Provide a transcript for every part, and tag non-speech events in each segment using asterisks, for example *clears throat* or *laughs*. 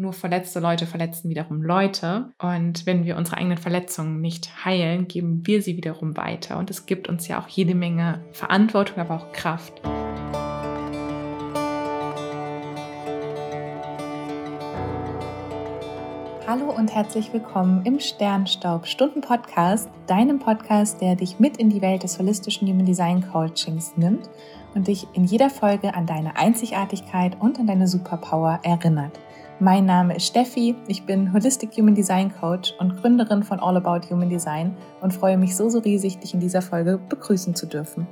nur verletzte Leute verletzen wiederum Leute. Und wenn wir unsere eigenen Verletzungen nicht heilen, geben wir sie wiederum weiter. Und es gibt uns ja auch jede Menge Verantwortung, aber auch Kraft. Hallo und herzlich willkommen im Sternstaub Stunden Podcast, deinem Podcast, der dich mit in die Welt des holistischen Human Design Coachings nimmt und dich in jeder Folge an deine Einzigartigkeit und an deine Superpower erinnert. Mein Name ist Steffi, ich bin Holistic Human Design Coach und Gründerin von All About Human Design und freue mich so, so riesig, dich in dieser Folge begrüßen zu dürfen.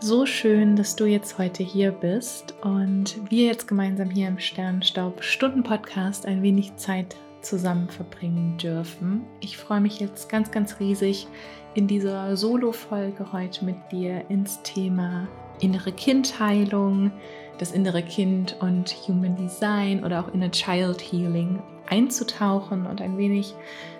So schön, dass du jetzt heute hier bist und wir jetzt gemeinsam hier im Sternstaub Stunden Podcast ein wenig Zeit zusammen verbringen dürfen. Ich freue mich jetzt ganz, ganz riesig in dieser Solo-Folge heute mit dir ins Thema innere Kindheilung, das innere Kind und Human Design oder auch Inner Child Healing einzutauchen und ein wenig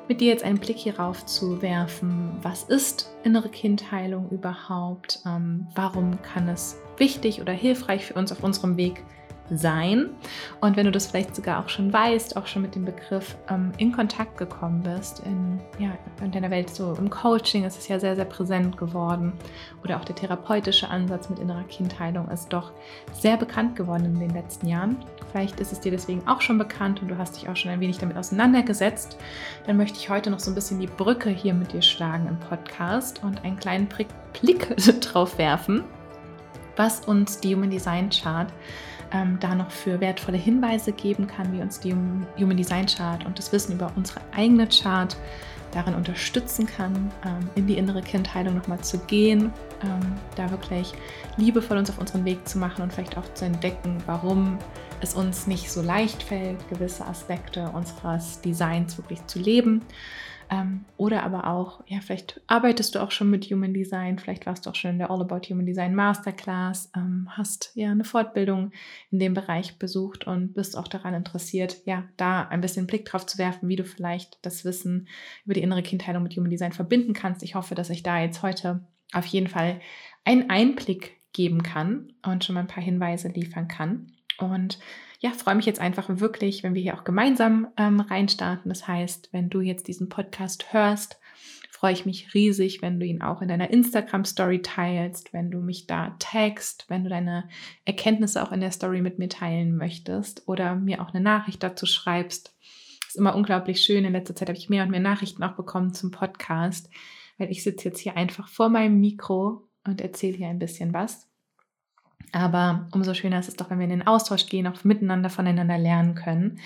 mit dir jetzt einen Blick hierauf zu werfen. Was ist innere Kindheilung überhaupt? Ähm, warum kann es wichtig oder hilfreich für uns auf unserem Weg sein? Sein. Und wenn du das vielleicht sogar auch schon weißt, auch schon mit dem Begriff ähm, in Kontakt gekommen bist, in, ja, in deiner Welt so im Coaching ist es ja sehr, sehr präsent geworden. Oder auch der therapeutische Ansatz mit innerer Kindheilung ist doch sehr bekannt geworden in den letzten Jahren. Vielleicht ist es dir deswegen auch schon bekannt und du hast dich auch schon ein wenig damit auseinandergesetzt. Dann möchte ich heute noch so ein bisschen die Brücke hier mit dir schlagen im Podcast und einen kleinen Blick *laughs* drauf werfen, was uns die Human Design Chart ähm, da noch für wertvolle Hinweise geben kann, wie uns die Human Design Chart und das Wissen über unsere eigene Chart darin unterstützen kann, ähm, in die innere Kindheilung nochmal zu gehen, ähm, da wirklich liebevoll uns auf unseren Weg zu machen und vielleicht auch zu entdecken, warum es uns nicht so leicht fällt, gewisse Aspekte unseres Designs wirklich zu leben oder aber auch, ja, vielleicht arbeitest du auch schon mit Human Design, vielleicht warst du auch schon in der All About Human Design Masterclass, ähm, hast ja eine Fortbildung in dem Bereich besucht und bist auch daran interessiert, ja, da ein bisschen Blick drauf zu werfen, wie du vielleicht das Wissen über die innere Kindheilung mit Human Design verbinden kannst. Ich hoffe, dass ich da jetzt heute auf jeden Fall einen Einblick geben kann und schon mal ein paar Hinweise liefern kann. Und ja, freue mich jetzt einfach wirklich, wenn wir hier auch gemeinsam ähm, reinstarten. Das heißt, wenn du jetzt diesen Podcast hörst, freue ich mich riesig, wenn du ihn auch in deiner Instagram-Story teilst, wenn du mich da tagst, wenn du deine Erkenntnisse auch in der Story mit mir teilen möchtest oder mir auch eine Nachricht dazu schreibst. ist immer unglaublich schön. In letzter Zeit habe ich mehr und mehr Nachrichten auch bekommen zum Podcast, weil ich sitze jetzt hier einfach vor meinem Mikro und erzähle hier ein bisschen was. Aber umso schöner ist es doch, wenn wir in den Austausch gehen, auch miteinander voneinander lernen können.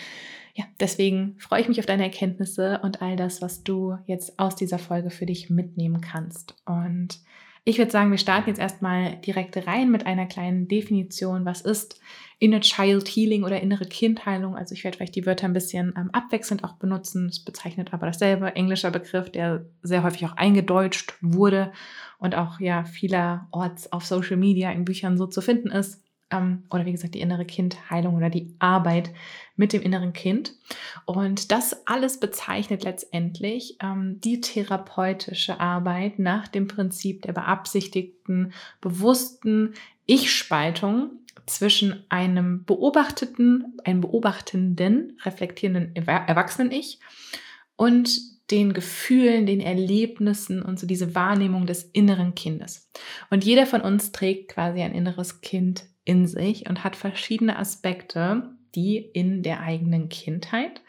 Ja, deswegen freue ich mich auf deine Erkenntnisse und all das, was du jetzt aus dieser Folge für dich mitnehmen kannst. Und ich würde sagen, wir starten jetzt erstmal direkt rein mit einer kleinen Definition. Was ist Inner Child Healing oder innere Kindheilung? Also ich werde vielleicht die Wörter ein bisschen ähm, abwechselnd auch benutzen. Es bezeichnet aber dasselbe, englischer Begriff, der sehr häufig auch eingedeutscht wurde und auch ja vielerorts auf Social Media in Büchern so zu finden ist ähm, oder wie gesagt die innere Kindheilung oder die Arbeit mit dem inneren Kind. Und das alles bezeichnet letztendlich ähm, die therapeutische Arbeit nach dem Prinzip der beabsichtigten, bewussten Ich-Spaltung zwischen einem beobachteten, einem beobachtenden, reflektierenden Erwachsenen-Ich und den Gefühlen, den Erlebnissen und so diese Wahrnehmung des inneren Kindes. Und jeder von uns trägt quasi ein inneres Kind in sich und hat verschiedene Aspekte, die in der eigenen Kindheit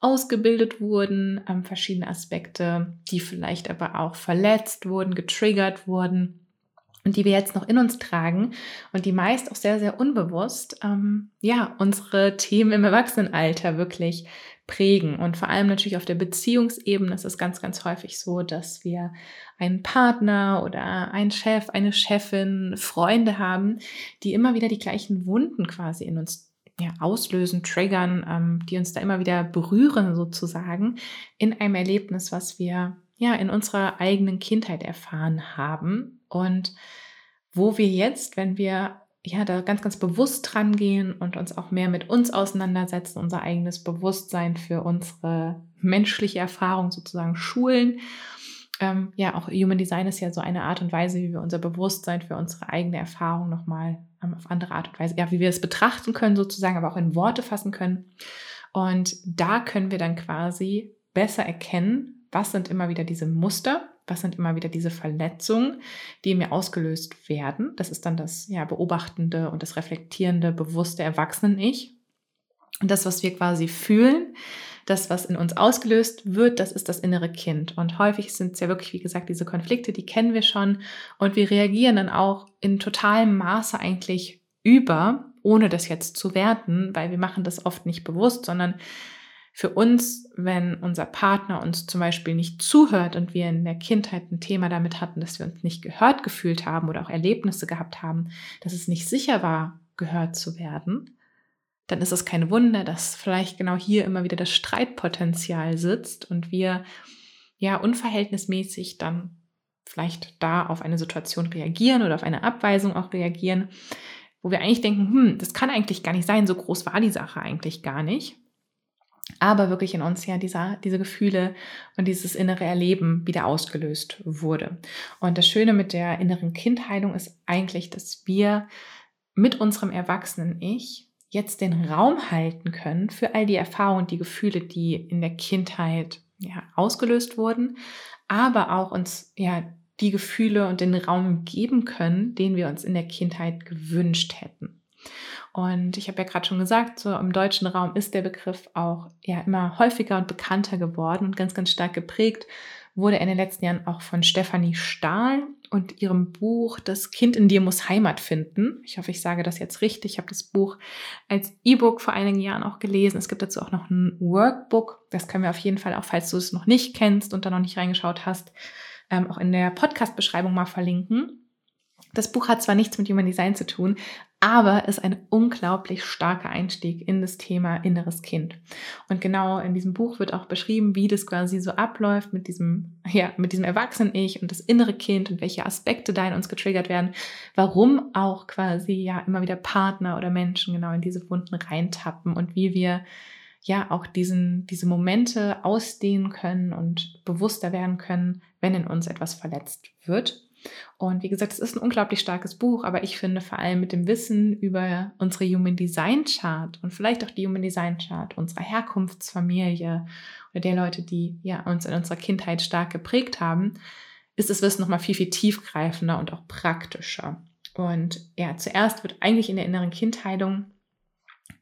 ausgebildet wurden, ähm, verschiedene Aspekte, die vielleicht aber auch verletzt wurden, getriggert wurden und die wir jetzt noch in uns tragen und die meist auch sehr, sehr unbewusst, ähm, ja, unsere Themen im Erwachsenenalter wirklich prägen. Und vor allem natürlich auf der Beziehungsebene ist es ganz, ganz häufig so, dass wir einen Partner oder einen Chef, eine Chefin, Freunde haben, die immer wieder die gleichen Wunden quasi in uns ja, auslösen, triggern, ähm, die uns da immer wieder berühren sozusagen in einem Erlebnis, was wir ja in unserer eigenen Kindheit erfahren haben und wo wir jetzt, wenn wir ja, da ganz, ganz bewusst dran gehen und uns auch mehr mit uns auseinandersetzen, unser eigenes Bewusstsein für unsere menschliche Erfahrung sozusagen schulen. Ähm, ja, auch Human Design ist ja so eine Art und Weise, wie wir unser Bewusstsein für unsere eigene Erfahrung nochmal ähm, auf andere Art und Weise, ja, wie wir es betrachten können sozusagen, aber auch in Worte fassen können. Und da können wir dann quasi besser erkennen, was sind immer wieder diese Muster, was sind immer wieder diese Verletzungen, die mir ausgelöst werden. Das ist dann das ja, beobachtende und das reflektierende, bewusste Erwachsenen-Ich. Und das, was wir quasi fühlen, das, was in uns ausgelöst wird, das ist das innere Kind. Und häufig sind es ja wirklich, wie gesagt, diese Konflikte, die kennen wir schon. Und wir reagieren dann auch in totalem Maße eigentlich über, ohne das jetzt zu werten, weil wir machen das oft nicht bewusst, sondern für uns, wenn unser Partner uns zum Beispiel nicht zuhört und wir in der Kindheit ein Thema damit hatten, dass wir uns nicht gehört gefühlt haben oder auch Erlebnisse gehabt haben, dass es nicht sicher war, gehört zu werden, dann ist es kein Wunder, dass vielleicht genau hier immer wieder das Streitpotenzial sitzt und wir ja unverhältnismäßig dann vielleicht da auf eine Situation reagieren oder auf eine Abweisung auch reagieren, wo wir eigentlich denken, hm, das kann eigentlich gar nicht sein, so groß war die Sache eigentlich gar nicht aber wirklich in uns ja dieser, diese Gefühle und dieses innere Erleben wieder ausgelöst wurde. Und das Schöne mit der inneren Kindheilung ist eigentlich, dass wir mit unserem erwachsenen Ich jetzt den Raum halten können für all die Erfahrungen, die Gefühle, die in der Kindheit ja, ausgelöst wurden, aber auch uns ja die Gefühle und den Raum geben können, den wir uns in der Kindheit gewünscht hätten. Und ich habe ja gerade schon gesagt, so im deutschen Raum ist der Begriff auch ja immer häufiger und bekannter geworden und ganz, ganz stark geprägt wurde er in den letzten Jahren auch von Stefanie Stahl und ihrem Buch Das Kind in dir muss Heimat finden. Ich hoffe, ich sage das jetzt richtig. Ich habe das Buch als E-Book vor einigen Jahren auch gelesen. Es gibt dazu auch noch ein Workbook. Das können wir auf jeden Fall auch, falls du es noch nicht kennst und da noch nicht reingeschaut hast, ähm, auch in der Podcast-Beschreibung mal verlinken. Das Buch hat zwar nichts mit Human Design zu tun, aber ist ein unglaublich starker Einstieg in das Thema inneres Kind. Und genau in diesem Buch wird auch beschrieben, wie das quasi so abläuft mit diesem, ja, mit diesem Erwachsenen-Ich und das innere Kind und welche Aspekte da in uns getriggert werden, warum auch quasi ja immer wieder Partner oder Menschen genau in diese Wunden reintappen und wie wir ja auch diesen, diese Momente ausdehnen können und bewusster werden können, wenn in uns etwas verletzt wird und wie gesagt, es ist ein unglaublich starkes Buch, aber ich finde vor allem mit dem Wissen über unsere Human Design Chart und vielleicht auch die Human Design Chart unserer Herkunftsfamilie oder der Leute, die ja uns in unserer Kindheit stark geprägt haben, ist das Wissen nochmal viel, viel tiefgreifender und auch praktischer. Und ja, zuerst wird eigentlich in der inneren Kindheilung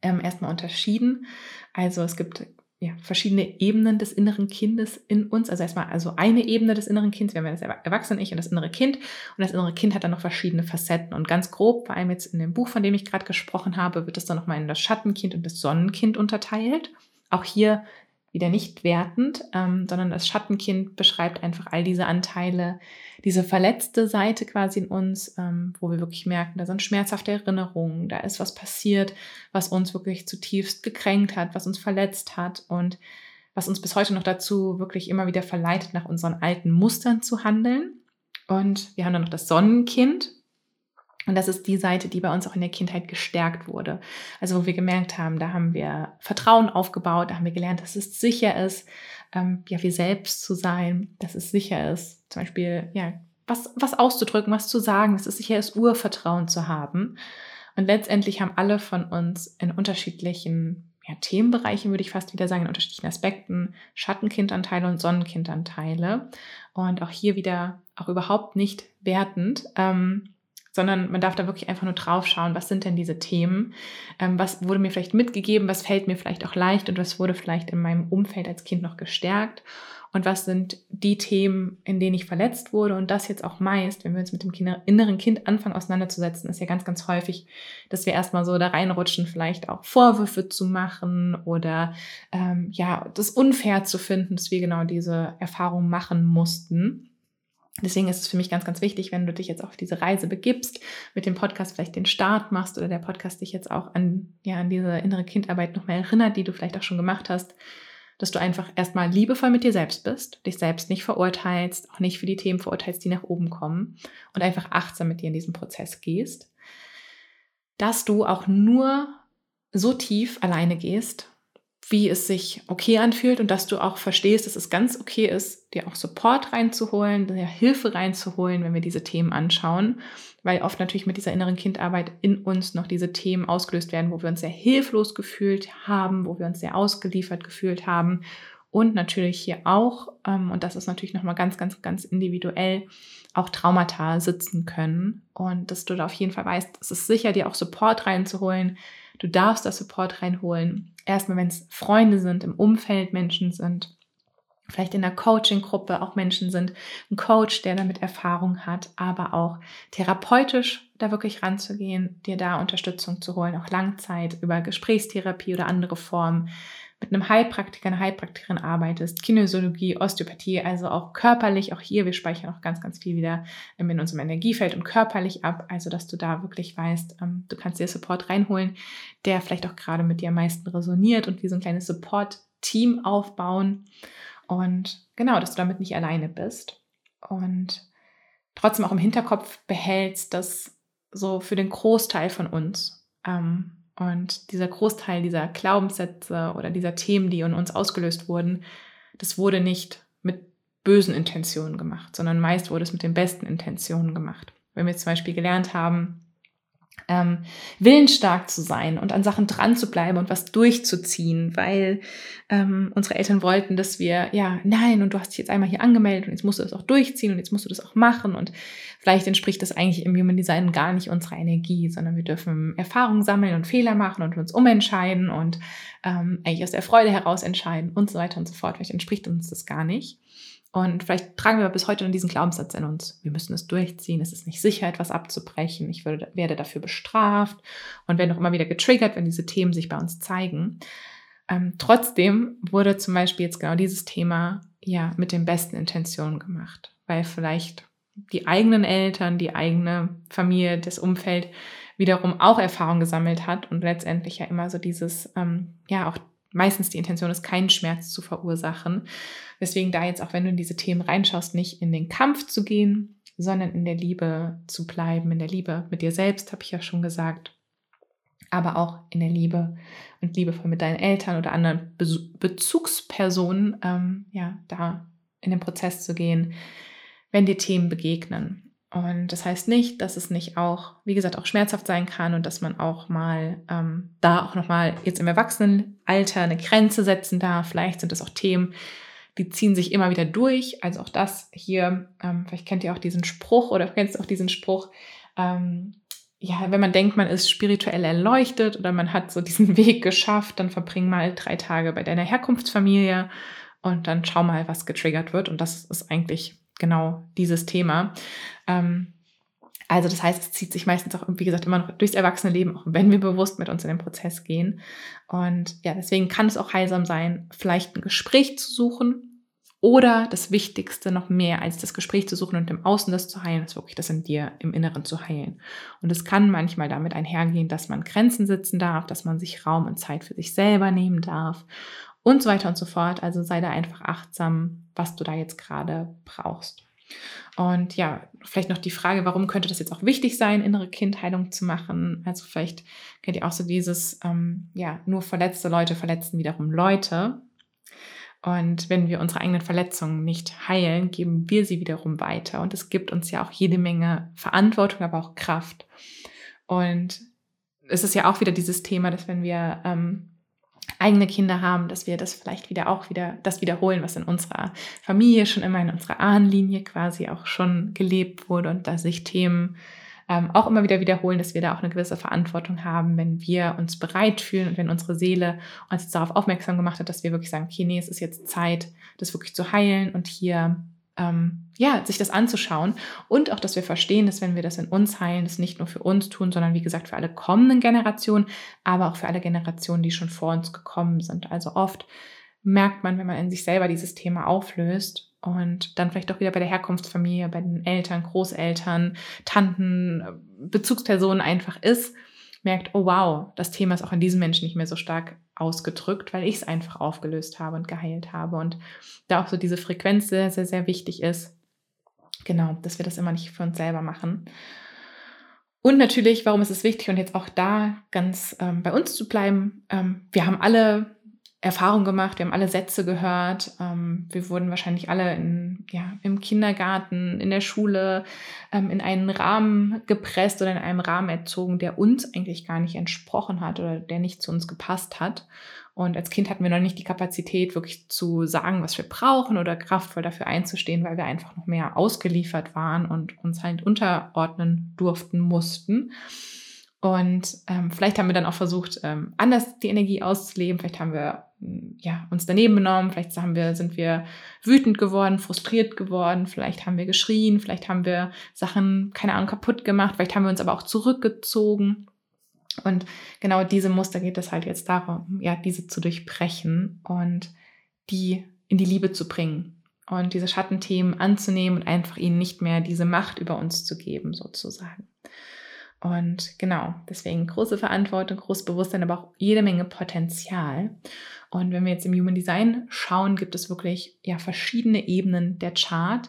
ähm, erstmal unterschieden. Also es gibt ja, verschiedene Ebenen des inneren Kindes in uns. Also erstmal also eine Ebene des inneren Kindes, wir haben ja das Erwachsene-Ich und das innere Kind. Und das innere Kind hat dann noch verschiedene Facetten. Und ganz grob, vor allem jetzt in dem Buch, von dem ich gerade gesprochen habe, wird es dann nochmal in das Schattenkind und das Sonnenkind unterteilt. Auch hier wieder nicht wertend, ähm, sondern das Schattenkind beschreibt einfach all diese Anteile, diese verletzte Seite quasi in uns, ähm, wo wir wirklich merken, da sind schmerzhafte Erinnerungen, da ist was passiert, was uns wirklich zutiefst gekränkt hat, was uns verletzt hat und was uns bis heute noch dazu wirklich immer wieder verleitet, nach unseren alten Mustern zu handeln. Und wir haben dann noch das Sonnenkind, und das ist die Seite, die bei uns auch in der Kindheit gestärkt wurde. Also wo wir gemerkt haben, da haben wir Vertrauen aufgebaut, da haben wir gelernt, dass es sicher ist, ähm, ja, wir selbst zu sein, dass es sicher ist, zum Beispiel, ja, was, was auszudrücken, was zu sagen, dass es sicher ist, Urvertrauen zu haben. Und letztendlich haben alle von uns in unterschiedlichen ja, Themenbereichen, würde ich fast wieder sagen, in unterschiedlichen Aspekten, Schattenkindanteile und Sonnenkindanteile. Und auch hier wieder auch überhaupt nicht wertend. Ähm, sondern man darf da wirklich einfach nur drauf schauen, was sind denn diese Themen, ähm, was wurde mir vielleicht mitgegeben, was fällt mir vielleicht auch leicht? Und was wurde vielleicht in meinem Umfeld als Kind noch gestärkt? Und was sind die Themen, in denen ich verletzt wurde? Und das jetzt auch meist, wenn wir uns mit dem Kinder inneren Kind anfangen auseinanderzusetzen, ist ja ganz, ganz häufig, dass wir erstmal so da reinrutschen, vielleicht auch Vorwürfe zu machen oder ähm, ja, das unfair zu finden, dass wir genau diese Erfahrung machen mussten. Deswegen ist es für mich ganz, ganz wichtig, wenn du dich jetzt auf diese Reise begibst, mit dem Podcast vielleicht den Start machst oder der Podcast dich jetzt auch an, ja, an diese innere Kindarbeit nochmal erinnert, die du vielleicht auch schon gemacht hast, dass du einfach erstmal liebevoll mit dir selbst bist, dich selbst nicht verurteilst, auch nicht für die Themen verurteilst, die nach oben kommen und einfach achtsam mit dir in diesen Prozess gehst, dass du auch nur so tief alleine gehst, wie es sich okay anfühlt und dass du auch verstehst, dass es ganz okay ist, dir auch Support reinzuholen, dir Hilfe reinzuholen, wenn wir diese Themen anschauen, weil oft natürlich mit dieser inneren Kindarbeit in uns noch diese Themen ausgelöst werden, wo wir uns sehr hilflos gefühlt haben, wo wir uns sehr ausgeliefert gefühlt haben und natürlich hier auch, ähm, und das ist natürlich nochmal ganz, ganz, ganz individuell, auch Traumata sitzen können und dass du da auf jeden Fall weißt, es ist sicher, dir auch Support reinzuholen. Du darfst da Support reinholen. Erstmal, wenn es Freunde sind, im Umfeld Menschen sind, vielleicht in der Coaching-Gruppe auch Menschen sind, ein Coach, der damit Erfahrung hat, aber auch therapeutisch da wirklich ranzugehen, dir da Unterstützung zu holen, auch Langzeit über Gesprächstherapie oder andere Formen, mit einem Heilpraktiker, einer Heilpraktikerin arbeitest, Kinesiologie, Osteopathie, also auch körperlich, auch hier, wir speichern auch ganz, ganz viel wieder in unserem Energiefeld und körperlich ab, also dass du da wirklich weißt, ähm, du kannst dir Support reinholen, der vielleicht auch gerade mit dir am meisten resoniert und wie so ein kleines Support-Team aufbauen. Und genau, dass du damit nicht alleine bist und trotzdem auch im Hinterkopf behältst, dass so für den Großteil von uns ähm, und dieser Großteil dieser Glaubenssätze oder dieser Themen, die in uns ausgelöst wurden, das wurde nicht mit bösen Intentionen gemacht, sondern meist wurde es mit den besten Intentionen gemacht. Wenn wir zum Beispiel gelernt haben, ähm, willensstark zu sein und an Sachen dran zu bleiben und was durchzuziehen, weil ähm, unsere Eltern wollten, dass wir, ja, nein, und du hast dich jetzt einmal hier angemeldet und jetzt musst du das auch durchziehen und jetzt musst du das auch machen und vielleicht entspricht das eigentlich im Human Design gar nicht unserer Energie, sondern wir dürfen Erfahrungen sammeln und Fehler machen und uns umentscheiden und ähm, eigentlich aus der Freude heraus entscheiden und so weiter und so fort. Vielleicht entspricht uns das gar nicht. Und vielleicht tragen wir bis heute diesen Glaubenssatz in uns. Wir müssen es durchziehen. Es ist nicht sicher, etwas abzubrechen. Ich würde, werde dafür bestraft und werden auch immer wieder getriggert, wenn diese Themen sich bei uns zeigen. Ähm, trotzdem wurde zum Beispiel jetzt genau dieses Thema ja mit den besten Intentionen gemacht, weil vielleicht die eigenen Eltern, die eigene Familie, das Umfeld wiederum auch Erfahrung gesammelt hat und letztendlich ja immer so dieses, ähm, ja, auch meistens die Intention ist, keinen Schmerz zu verursachen. Deswegen da jetzt auch, wenn du in diese Themen reinschaust, nicht in den Kampf zu gehen, sondern in der Liebe zu bleiben, in der Liebe mit dir selbst, habe ich ja schon gesagt, aber auch in der Liebe und liebevoll mit deinen Eltern oder anderen Bezugspersonen, ähm, ja, da in den Prozess zu gehen, wenn dir Themen begegnen. Und das heißt nicht, dass es nicht auch, wie gesagt, auch schmerzhaft sein kann und dass man auch mal ähm, da auch nochmal jetzt im Erwachsenenalter eine Grenze setzen darf. Vielleicht sind das auch Themen, die ziehen sich immer wieder durch. Also auch das hier, ähm, vielleicht kennt ihr auch diesen Spruch oder kennst auch diesen Spruch, ähm, ja, wenn man denkt, man ist spirituell erleuchtet oder man hat so diesen *laughs* Weg geschafft, dann verbring mal drei Tage bei deiner Herkunftsfamilie und dann schau mal, was getriggert wird. Und das ist eigentlich genau dieses Thema. Ähm, also das heißt, es zieht sich meistens auch, wie gesagt, immer noch durchs Erwachsene auch wenn wir bewusst mit uns in den Prozess gehen. Und ja, deswegen kann es auch heilsam sein, vielleicht ein Gespräch zu suchen oder das Wichtigste noch mehr als das Gespräch zu suchen und im Außen das zu heilen, ist wirklich das in dir, im Inneren zu heilen. Und es kann manchmal damit einhergehen, dass man Grenzen sitzen darf, dass man sich Raum und Zeit für sich selber nehmen darf und so weiter und so fort. Also sei da einfach achtsam, was du da jetzt gerade brauchst. Und ja, vielleicht noch die Frage, warum könnte das jetzt auch wichtig sein, innere Kindheilung zu machen? Also vielleicht kennt ihr auch so dieses, ähm, ja, nur verletzte Leute verletzen wiederum Leute. Und wenn wir unsere eigenen Verletzungen nicht heilen, geben wir sie wiederum weiter. Und es gibt uns ja auch jede Menge Verantwortung, aber auch Kraft. Und es ist ja auch wieder dieses Thema, dass wenn wir ähm, eigene Kinder haben, dass wir das vielleicht wieder auch wieder das wiederholen, was in unserer Familie schon immer in unserer Ahnenlinie quasi auch schon gelebt wurde und dass sich Themen ähm, auch immer wieder wiederholen, dass wir da auch eine gewisse Verantwortung haben, wenn wir uns bereit fühlen und wenn unsere Seele uns darauf aufmerksam gemacht hat, dass wir wirklich sagen, okay, nee, es ist jetzt Zeit, das wirklich zu heilen und hier ähm, ja, sich das anzuschauen und auch, dass wir verstehen, dass wenn wir das in uns heilen, das nicht nur für uns tun, sondern wie gesagt für alle kommenden Generationen, aber auch für alle Generationen, die schon vor uns gekommen sind. Also oft merkt man, wenn man in sich selber dieses Thema auflöst und dann vielleicht auch wieder bei der Herkunftsfamilie, bei den Eltern, Großeltern, Tanten, Bezugspersonen einfach ist, merkt, oh wow, das Thema ist auch in diesem Menschen nicht mehr so stark ausgedrückt, weil ich es einfach aufgelöst habe und geheilt habe. Und da auch so diese Frequenz sehr, sehr, sehr wichtig ist. Genau, dass wir das immer nicht für uns selber machen. Und natürlich, warum ist es wichtig und jetzt auch da ganz ähm, bei uns zu bleiben? Ähm, wir haben alle Erfahrung gemacht, wir haben alle Sätze gehört, ähm, wir wurden wahrscheinlich alle in, ja, im Kindergarten, in der Schule ähm, in einen Rahmen gepresst oder in einem Rahmen erzogen, der uns eigentlich gar nicht entsprochen hat oder der nicht zu uns gepasst hat. Und als Kind hatten wir noch nicht die Kapazität, wirklich zu sagen, was wir brauchen oder kraftvoll dafür einzustehen, weil wir einfach noch mehr ausgeliefert waren und uns halt unterordnen durften, mussten. Und ähm, vielleicht haben wir dann auch versucht, ähm, anders die Energie auszuleben. Vielleicht haben wir ja, uns daneben benommen. Vielleicht haben wir, sind wir wütend geworden, frustriert geworden. Vielleicht haben wir geschrien. Vielleicht haben wir Sachen, keine Ahnung, kaputt gemacht. Vielleicht haben wir uns aber auch zurückgezogen. Und genau diese Muster geht es halt jetzt darum, ja, diese zu durchbrechen und die in die Liebe zu bringen und diese Schattenthemen anzunehmen und einfach ihnen nicht mehr diese Macht über uns zu geben, sozusagen. Und genau, deswegen große Verantwortung, großes Bewusstsein, aber auch jede Menge Potenzial. Und wenn wir jetzt im Human Design schauen, gibt es wirklich ja verschiedene Ebenen der Chart,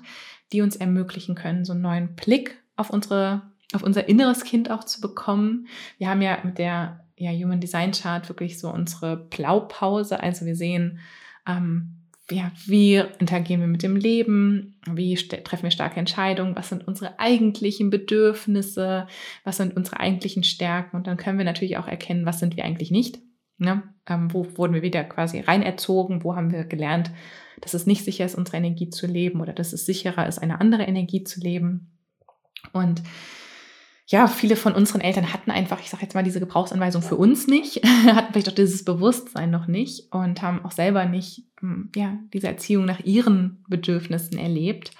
die uns ermöglichen können, so einen neuen Blick auf unsere, auf unser inneres Kind auch zu bekommen. Wir haben ja mit der ja, Human Design Chart wirklich so unsere Blaupause. Also wir sehen, ähm, ja, wie interagieren wir mit dem Leben, wie treffen wir starke Entscheidungen, was sind unsere eigentlichen Bedürfnisse, was sind unsere eigentlichen Stärken und dann können wir natürlich auch erkennen, was sind wir eigentlich nicht. Ne? Ähm, wo wurden wir wieder quasi rein erzogen, wo haben wir gelernt, dass es nicht sicher ist, unsere Energie zu leben oder dass es sicherer ist, eine andere Energie zu leben. Und ja, viele von unseren Eltern hatten einfach, ich sage jetzt mal, diese Gebrauchsanweisung für uns nicht, *laughs* hatten vielleicht auch dieses Bewusstsein noch nicht und haben auch selber nicht hm, ja, diese Erziehung nach ihren Bedürfnissen erlebt.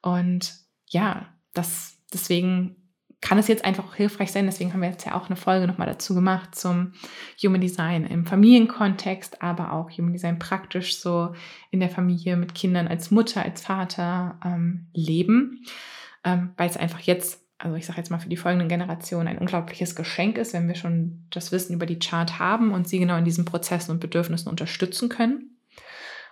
Und ja, das deswegen kann es jetzt einfach auch hilfreich sein. Deswegen haben wir jetzt ja auch eine Folge nochmal dazu gemacht zum Human Design im Familienkontext, aber auch Human Design praktisch so in der Familie mit Kindern als Mutter, als Vater ähm, leben, ähm, weil es einfach jetzt also ich sage jetzt mal für die folgenden Generationen, ein unglaubliches Geschenk ist, wenn wir schon das Wissen über die Chart haben und sie genau in diesen Prozessen und Bedürfnissen unterstützen können.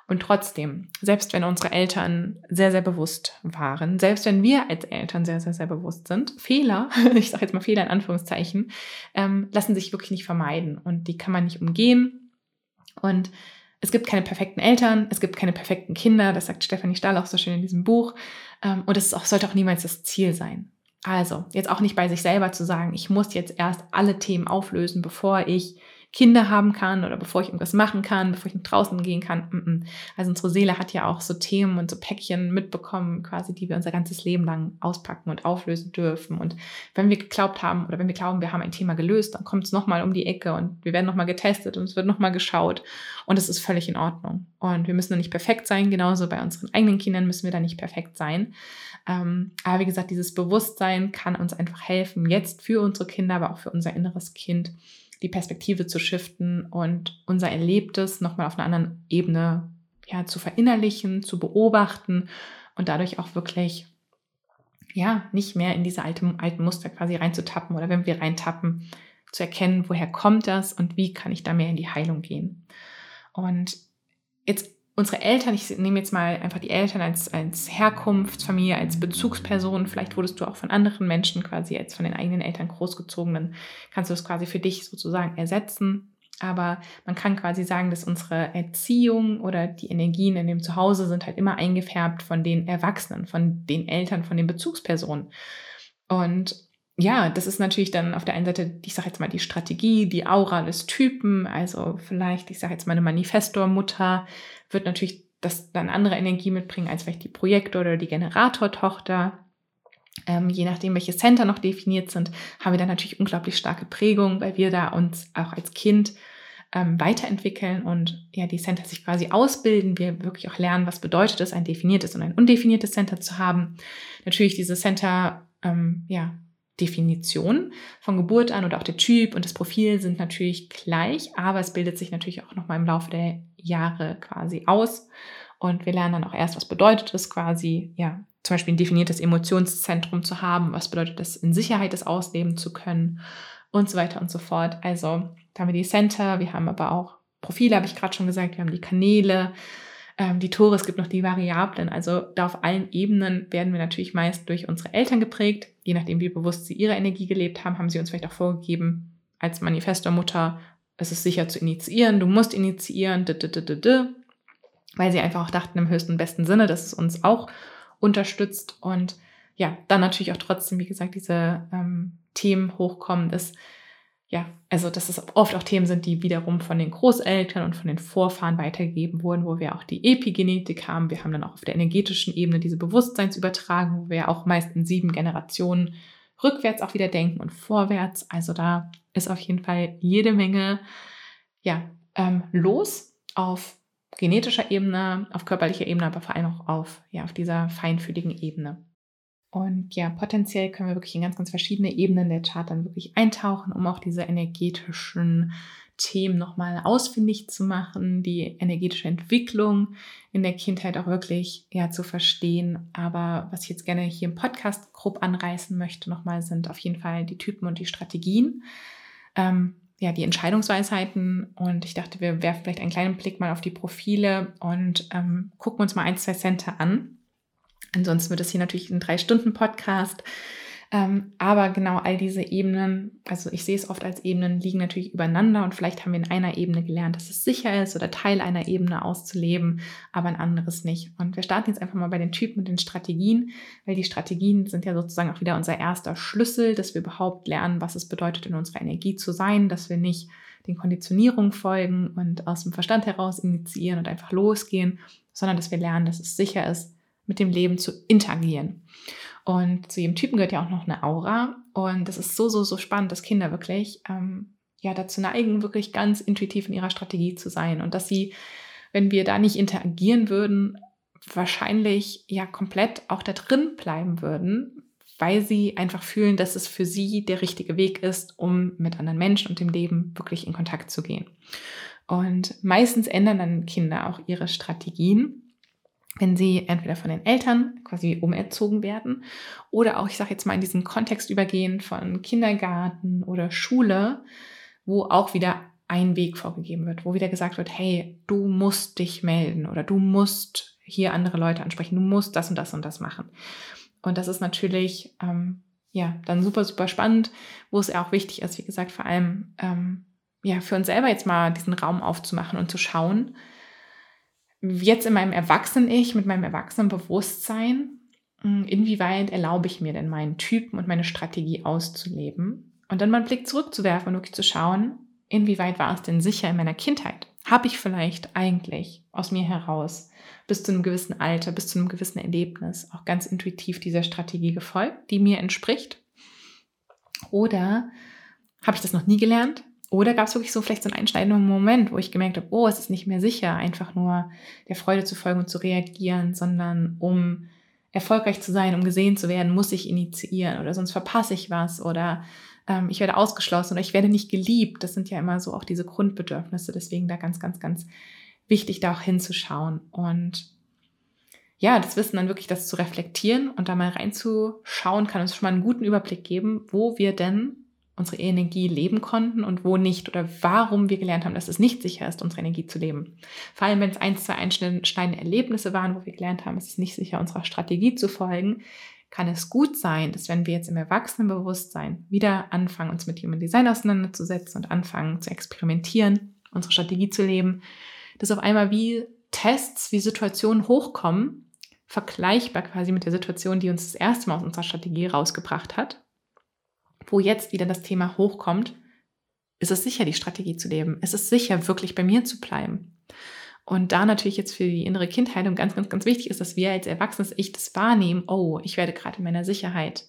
Und trotzdem, selbst wenn unsere Eltern sehr, sehr bewusst waren, selbst wenn wir als Eltern sehr, sehr, sehr bewusst sind, Fehler, *laughs* ich sage jetzt mal Fehler in Anführungszeichen, ähm, lassen sich wirklich nicht vermeiden und die kann man nicht umgehen. Und es gibt keine perfekten Eltern, es gibt keine perfekten Kinder, das sagt Stefanie Stahl auch so schön in diesem Buch. Ähm, und es sollte auch niemals das Ziel sein. Also, jetzt auch nicht bei sich selber zu sagen, ich muss jetzt erst alle Themen auflösen, bevor ich Kinder haben kann oder bevor ich irgendwas machen kann, bevor ich nach draußen gehen kann. Also unsere Seele hat ja auch so Themen und so Päckchen mitbekommen, quasi, die wir unser ganzes Leben lang auspacken und auflösen dürfen. Und wenn wir geglaubt haben oder wenn wir glauben, wir haben ein Thema gelöst, dann kommt es nochmal um die Ecke und wir werden nochmal getestet und es wird nochmal geschaut. Und es ist völlig in Ordnung. Und wir müssen da nicht perfekt sein. Genauso bei unseren eigenen Kindern müssen wir da nicht perfekt sein. Ähm, aber wie gesagt, dieses Bewusstsein kann uns einfach helfen, jetzt für unsere Kinder, aber auch für unser inneres Kind die Perspektive zu shiften und unser Erlebtes nochmal auf einer anderen Ebene ja, zu verinnerlichen, zu beobachten und dadurch auch wirklich ja, nicht mehr in diese alten, alten Muster quasi reinzutappen oder wenn wir reintappen, zu erkennen, woher kommt das und wie kann ich da mehr in die Heilung gehen. Und jetzt unsere Eltern, ich nehme jetzt mal einfach die Eltern als, als Herkunftsfamilie, als Bezugsperson, vielleicht wurdest du auch von anderen Menschen quasi als von den eigenen Eltern großgezogen, dann kannst du das quasi für dich sozusagen ersetzen. Aber man kann quasi sagen, dass unsere Erziehung oder die Energien in dem Zuhause sind halt immer eingefärbt von den Erwachsenen, von den Eltern, von den Bezugspersonen. Und ja, das ist natürlich dann auf der einen Seite, ich sage jetzt mal die Strategie, die Aura des Typen, also vielleicht, ich sage jetzt mal eine Manifestor-Mutter, wird natürlich das dann andere Energie mitbringen als vielleicht die Projektor- oder die Generatortochter. Ähm, je nachdem, welche Center noch definiert sind, haben wir dann natürlich unglaublich starke Prägung, weil wir da uns auch als Kind ähm, weiterentwickeln und ja, die Center sich quasi ausbilden. Wir wirklich auch lernen, was bedeutet es, ein definiertes und ein undefiniertes Center zu haben. Natürlich diese Center, ähm, ja, Definition von Geburt an oder auch der Typ und das Profil sind natürlich gleich, aber es bildet sich natürlich auch noch mal im Laufe der Jahre quasi aus. Und wir lernen dann auch erst, was bedeutet es quasi, ja, zum Beispiel ein definiertes Emotionszentrum zu haben, was bedeutet es, in Sicherheit das ausleben zu können und so weiter und so fort. Also da haben wir die Center, wir haben aber auch Profile, habe ich gerade schon gesagt, wir haben die Kanäle, ähm, die Tore, es gibt noch die Variablen. Also da auf allen Ebenen werden wir natürlich meist durch unsere Eltern geprägt. Je nachdem, wie bewusst sie ihre Energie gelebt haben, haben sie uns vielleicht auch vorgegeben, als Manifestormutter es ist sicher zu initiieren, du musst initiieren, weil sie einfach auch dachten im höchsten besten Sinne, dass es uns auch unterstützt und ja, dann natürlich auch trotzdem, wie gesagt, diese ähm, Themen hochkommen, ist ja, also dass es oft auch Themen sind, die wiederum von den Großeltern und von den Vorfahren weitergegeben wurden, wo wir auch die Epigenetik haben. Wir haben dann auch auf der energetischen Ebene diese Bewusstseinsübertragung, wo wir auch meist in sieben Generationen rückwärts auch wieder denken und vorwärts. Also da ist auf jeden Fall jede Menge ja, ähm, los auf genetischer Ebene, auf körperlicher Ebene, aber vor allem auch auf, ja, auf dieser feinfühligen Ebene. Und ja, potenziell können wir wirklich in ganz, ganz verschiedene Ebenen der Chart dann wirklich eintauchen, um auch diese energetischen Themen nochmal ausfindig zu machen, die energetische Entwicklung in der Kindheit auch wirklich ja, zu verstehen. Aber was ich jetzt gerne hier im Podcast grob anreißen möchte, nochmal sind auf jeden Fall die Typen und die Strategien. Ähm, ja, die Entscheidungsweisheiten und ich dachte, wir werfen vielleicht einen kleinen Blick mal auf die Profile und ähm, gucken uns mal ein, zwei Center an. Ansonsten wird es hier natürlich ein Drei-Stunden-Podcast. Ähm, aber genau all diese Ebenen, also ich sehe es oft als Ebenen, liegen natürlich übereinander und vielleicht haben wir in einer Ebene gelernt, dass es sicher ist oder Teil einer Ebene auszuleben, aber ein anderes nicht. Und wir starten jetzt einfach mal bei den Typen und den Strategien, weil die Strategien sind ja sozusagen auch wieder unser erster Schlüssel, dass wir überhaupt lernen, was es bedeutet, in unserer Energie zu sein, dass wir nicht den Konditionierungen folgen und aus dem Verstand heraus initiieren und einfach losgehen, sondern dass wir lernen, dass es sicher ist, mit dem Leben zu interagieren. Und zu jedem Typen gehört ja auch noch eine Aura. Und das ist so, so, so spannend, dass Kinder wirklich ähm, ja dazu neigen, wirklich ganz intuitiv in ihrer Strategie zu sein. Und dass sie, wenn wir da nicht interagieren würden, wahrscheinlich ja komplett auch da drin bleiben würden, weil sie einfach fühlen, dass es für sie der richtige Weg ist, um mit anderen Menschen und dem Leben wirklich in Kontakt zu gehen. Und meistens ändern dann Kinder auch ihre Strategien wenn sie entweder von den Eltern quasi umerzogen werden oder auch, ich sage jetzt mal, in diesen Kontext übergehen von Kindergarten oder Schule, wo auch wieder ein Weg vorgegeben wird, wo wieder gesagt wird, hey, du musst dich melden oder du musst hier andere Leute ansprechen, du musst das und das und das machen. Und das ist natürlich, ähm, ja, dann super, super spannend, wo es ja auch wichtig ist, wie gesagt, vor allem, ähm, ja, für uns selber jetzt mal diesen Raum aufzumachen und zu schauen, jetzt in meinem Erwachsenen-Ich, mit meinem Erwachsenenbewusstsein, hm, inwieweit erlaube ich mir denn meinen Typen und meine Strategie auszuleben? Und dann mal einen Blick zurückzuwerfen und wirklich zu schauen, inwieweit war es denn sicher in meiner Kindheit? Habe ich vielleicht eigentlich aus mir heraus bis zu einem gewissen Alter, bis zu einem gewissen Erlebnis auch ganz intuitiv dieser Strategie gefolgt, die mir entspricht? Oder habe ich das noch nie gelernt? Oder gab es wirklich so vielleicht so einen einschneidenden Moment, wo ich gemerkt habe, oh, es ist nicht mehr sicher, einfach nur der Freude zu folgen und zu reagieren, sondern um erfolgreich zu sein, um gesehen zu werden, muss ich initiieren oder sonst verpasse ich was oder ähm, ich werde ausgeschlossen oder ich werde nicht geliebt. Das sind ja immer so auch diese Grundbedürfnisse. Deswegen da ganz, ganz, ganz wichtig, da auch hinzuschauen und ja, das Wissen dann wirklich das zu reflektieren und da mal reinzuschauen, kann uns schon mal einen guten Überblick geben, wo wir denn unsere Energie leben konnten und wo nicht oder warum wir gelernt haben, dass es nicht sicher ist, unsere Energie zu leben. Vor allem, wenn es ein, zwei einschneidende Erlebnisse waren, wo wir gelernt haben, es ist nicht sicher, unserer Strategie zu folgen, kann es gut sein, dass wenn wir jetzt im Erwachsenenbewusstsein wieder anfangen, uns mit Human Design auseinanderzusetzen und anfangen zu experimentieren, unsere Strategie zu leben, dass auf einmal wie Tests, wie Situationen hochkommen, vergleichbar quasi mit der Situation, die uns das erste Mal aus unserer Strategie rausgebracht hat wo jetzt wieder das Thema hochkommt, ist es sicher, die Strategie zu leben. Es ist sicher, wirklich bei mir zu bleiben. Und da natürlich jetzt für die innere Kindheit und ganz, ganz, ganz wichtig ist, dass wir als Erwachsenes Ich das wahrnehmen, oh, ich werde gerade in meiner Sicherheit